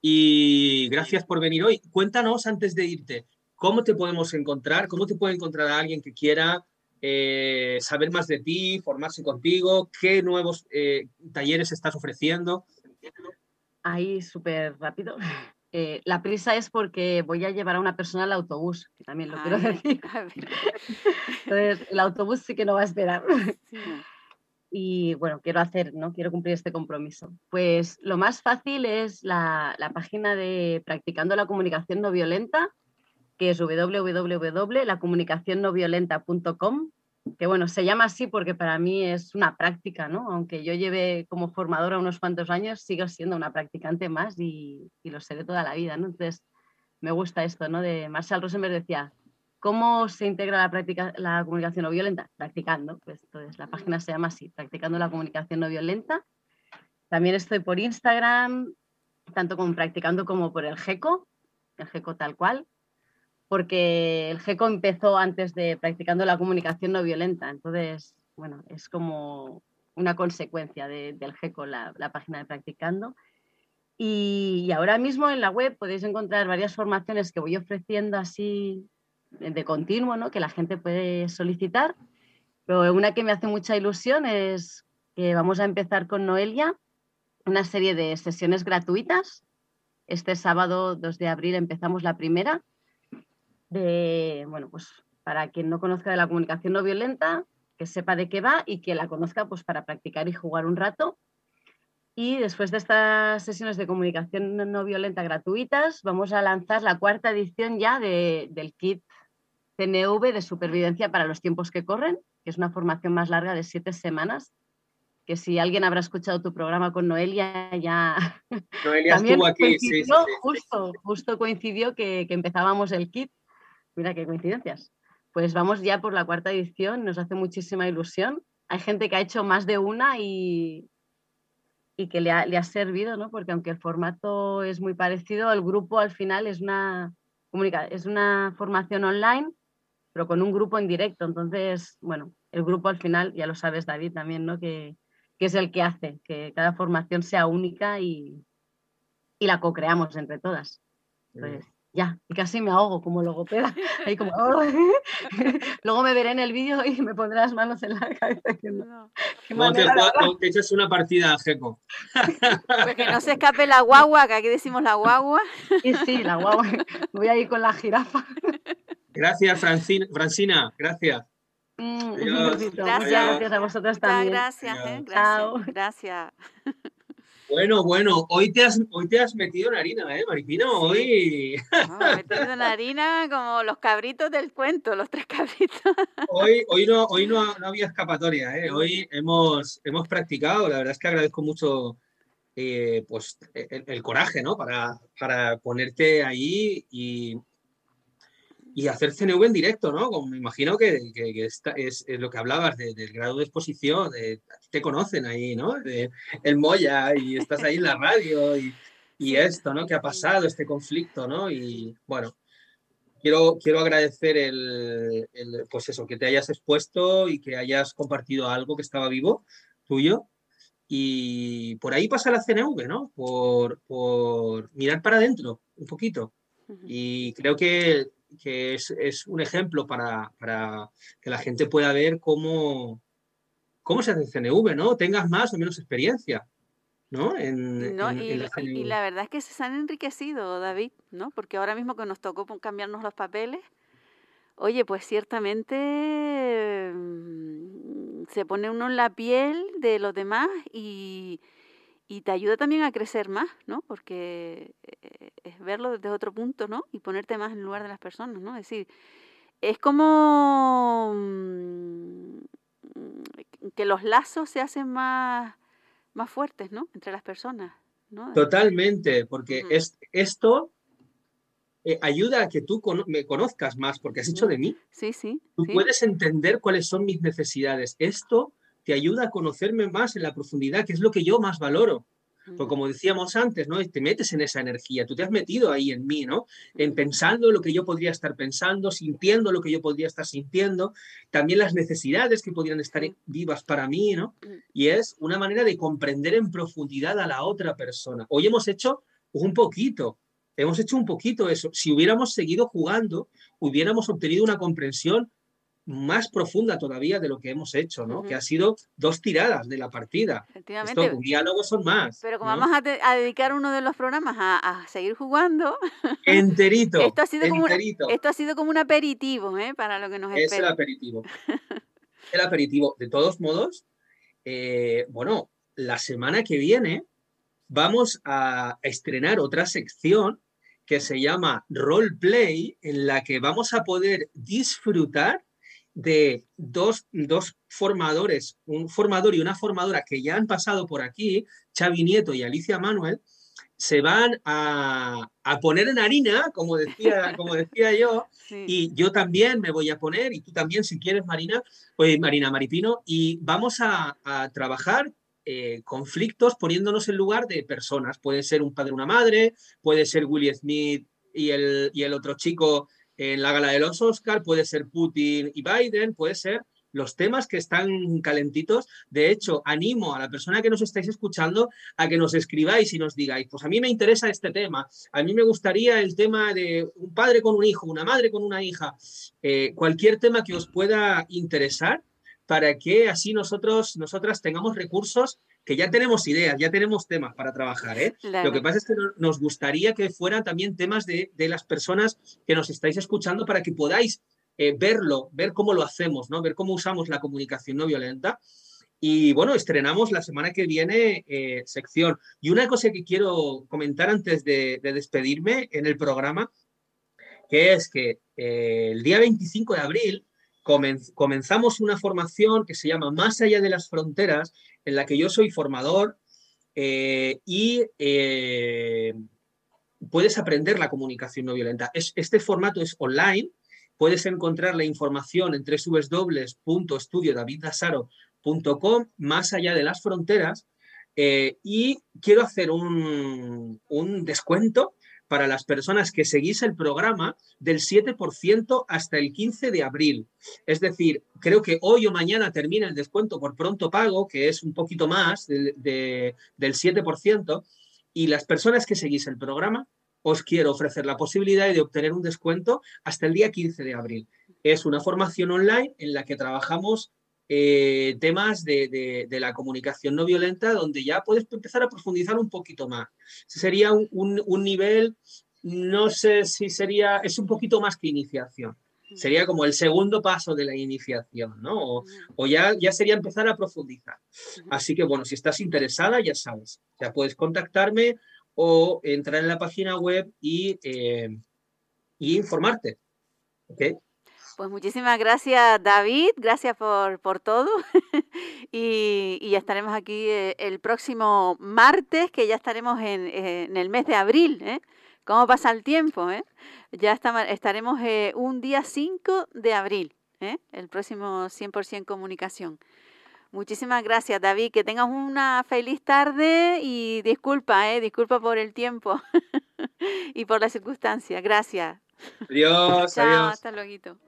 Y gracias por venir hoy. Cuéntanos antes de irte, ¿cómo te podemos encontrar? ¿Cómo te puede encontrar a alguien que quiera eh, saber más de ti, formarse contigo? ¿Qué nuevos eh, talleres estás ofreciendo? Ahí súper rápido. Eh, la prisa es porque voy a llevar a una persona al autobús, que también lo quiero *laughs* decir. *laughs* Entonces, el autobús sí que no va a esperar. *laughs* Y bueno, quiero hacer, ¿no? Quiero cumplir este compromiso. Pues lo más fácil es la, la página de Practicando la Comunicación No Violenta, que es www.lacomunicacionnoviolenta.com que bueno, se llama así porque para mí es una práctica, ¿no? Aunque yo lleve como formadora unos cuantos años, sigo siendo una practicante más y, lo seré toda la vida, ¿no? Entonces, me gusta esto, ¿no? De Marshall Rosenberg decía, ¿cómo se integra la, práctica, la comunicación no violenta? Practicando, pues entonces la página se llama así, Practicando la comunicación no violenta. También estoy por Instagram, tanto como practicando como por el GECO, el GECO tal cual porque el GECO empezó antes de practicando la comunicación no violenta. Entonces, bueno, es como una consecuencia del GECO, la, página de practicando. Y, ahora mismo en la web podéis encontrar varias formaciones que voy ofreciendo así de continuo, ¿no? que la gente puede solicitar. Pero una que me hace mucha ilusión es que vamos a empezar con Noelia, una serie de sesiones gratuitas. Este sábado 2 de abril empezamos la primera de, bueno, pues para quien no conozca de la comunicación no violenta, que sepa de qué va y que la conozca pues para practicar y jugar un rato. Y después de estas sesiones de comunicación no violenta gratuitas, vamos a lanzar la cuarta edición ya del kit CNV de supervivencia para los tiempos que corren, que es una formación más larga de siete semanas, que si alguien habrá escuchado tu programa con Noelia, ya... Noelia *laughs* estuvo aquí, sí, Justo, justo coincidió que, que empezábamos el kit Mira qué coincidencias. Pues vamos ya por la cuarta edición, nos hace muchísima ilusión. Hay gente que ha hecho más de una y, y que le ha, le ha, servido, ¿no? Porque aunque el formato es muy parecido, el grupo al final es una, es una formación online, pero con un grupo en directo. Entonces, bueno, el grupo al final, ya lo sabes David también, ¿no? Que, que es el que hace que cada formación sea única y, y la co-creamos entre todas. Entonces, ya, y casi me ahogo como logopeda. *laughs* Ahí como, *laughs* Luego me veré en el vídeo y me pondré las manos en la cabeza. Que no, te, echas una partida Jeco. Pues que no se escape la guagua, que aquí decimos la guagua. Sí, sí, la guagua. Voy a ir con la jirafa. Gracias, Francina. Francina gracias. Mm, gracias. gracias a vosotros también. Gracias, ¿eh? gracias. Gracias. *laughs* Bueno, bueno, hoy te has, hoy te has metido en harina, ¿eh, Maripino? Hoy. No, metido en harina como los cabritos del cuento, los tres cabritos. Hoy, hoy, no, hoy no, *laughs* había escapatoria, ¿eh? Hoy hemos, hemos practicado, la verdad es que agradezco mucho eh, pues, el, coraje, ¿no? Para, para ponerte ahí y, y hacer CNV en directo, ¿no? Como me imagino que, es, lo que hablabas del grado de exposición, de, te conocen ahí, ¿no? el Moya y estás ahí en la radio y, esto, ¿no? ¿Qué ha pasado, este conflicto, ¿no? Y bueno, quiero, quiero agradecer el, pues eso, que te hayas expuesto y que hayas compartido algo que estaba vivo tuyo. Y por ahí pasa la CNV, ¿no? Por, por mirar para adentro un poquito. Y creo que que es, un ejemplo para, que la gente pueda ver cómo, cómo se hace el CNV, ¿no? Tengas más o menos experiencia. ¿no? En, y, la verdad es que se han enriquecido, David, ¿no? Porque ahora mismo que nos tocó cambiarnos los papeles, oye, pues ciertamente mm, se pone uno en la piel de los demás y, y te ayuda también a crecer más, ¿no? Porque eh, es verlo desde otro punto, ¿no? Y ponerte más en lugar de las personas, ¿no? Es decir, es como mm, que los lazos se hacen más, más fuertes, ¿no? Entre las personas, ¿no? Totalmente, porque es, esto eh, ayuda a que tú me conozcas más, porque has hecho de mí. Sí, sí. Tú puedes entender cuáles son mis necesidades. Esto te ayuda a conocerme más en la profundidad, que es lo que yo más valoro. Porque como decíamos antes, ¿no? Te metes en esa energía, tú te has metido ahí en mí, ¿no? En pensando lo que yo podría estar pensando, sintiendo lo que yo podría estar sintiendo, también las necesidades que podrían estar vivas para mí, ¿no? Y es una manera de comprender en profundidad a la otra persona. Hoy hemos hecho un poquito, hemos hecho un poquito eso. Si hubiéramos seguido jugando, hubiéramos obtenido una comprensión más profunda todavía de lo que hemos hecho, ¿no? Que ha sido dos tiradas de la partida. Efectivamente. Estos diálogos son más. Pero como vamos a, dedicar uno de los programas a, seguir jugando. *laughs* Enterito. esto, ha sido Como esto ha sido como un aperitivo, ¿eh? Para lo que nos espera. Es el aperitivo. *laughs* el aperitivo. De todos modos, eh, bueno, la semana que viene vamos a estrenar otra sección que se llama Roleplay, en la que vamos a poder disfrutar de dos, formadores, un formador y una formadora que ya han pasado por aquí, Xavi Nieto y Alicia Manuel, se van a, poner en harina, como decía, como decía yo, *laughs* y yo también me voy a poner, y tú también si quieres, Marina, pues Marina Maripino, y vamos a, trabajar eh, conflictos poniéndonos en lugar de personas. Puede ser un padre, una madre, puede ser Willie Smith y el, y el otro chico en la gala de los Oscar, puede ser Putin y Biden, puede ser los temas que están calentitos. De hecho, animo a la persona que nos estáis escuchando a que nos escribáis y nos digáis, pues a mí me interesa este tema, a mí me gustaría el tema de un padre con un hijo, una madre con una hija, eh, cualquier tema que os pueda interesar para que así nosotros, nosotras tengamos recursos que ya tenemos ideas, ya tenemos temas para trabajar. ¿eh? Lo que pasa es que nos gustaría que fueran también temas de, las personas que nos estáis escuchando para que podáis eh, verlo, ver cómo lo hacemos, ¿no? ver cómo usamos la comunicación no violenta. Y bueno, estrenamos la semana que viene eh, sección. Y una cosa que quiero comentar antes de, despedirme en el programa, que es que el día 25 de abril comenzamos una formación que se llama Más allá de las fronteras, en la que yo soy formador eh, y eh, puedes aprender la comunicación no violenta. este formato es online, puedes encontrar la información en www.estudiodaviddasaro.com, más allá de las fronteras, eh, y quiero hacer un, un descuento para las personas que seguís el programa del 7% hasta el 15 de abril. Es decir, creo que hoy o mañana termina el descuento por pronto pago, que es un poquito más del 7%, y las personas que seguís el programa os quiero ofrecer la posibilidad de obtener un descuento hasta el día 15 de abril. Es una formación online en la que trabajamos eh, temas de, la comunicación no violenta, donde ya puedes empezar a profundizar un poquito más. Sería un, nivel, no sé si sería, es un poquito más que iniciación. Sería como el segundo paso de la iniciación, ¿no? O, ya, ya sería empezar a profundizar. Así que, bueno, si estás interesada, ya sabes, ya puedes contactarme o entrar en la página web y, eh, y informarte. ¿Ok? Pues muchísimas gracias David, gracias por, por todo *laughs* y, y, estaremos aquí eh, el próximo martes, que ya estaremos en, en el mes de abril. ¿eh? ¿Cómo pasa el tiempo? Eh? Ya estaremos eh, un día 5 de abril, ¿eh? el próximo 100% comunicación. Muchísimas gracias David, que tengas una feliz tarde y disculpa, ¿eh? disculpa por el tiempo *laughs* y por las circunstancias. Gracias. Adiós. Chao, adiós. hasta luego.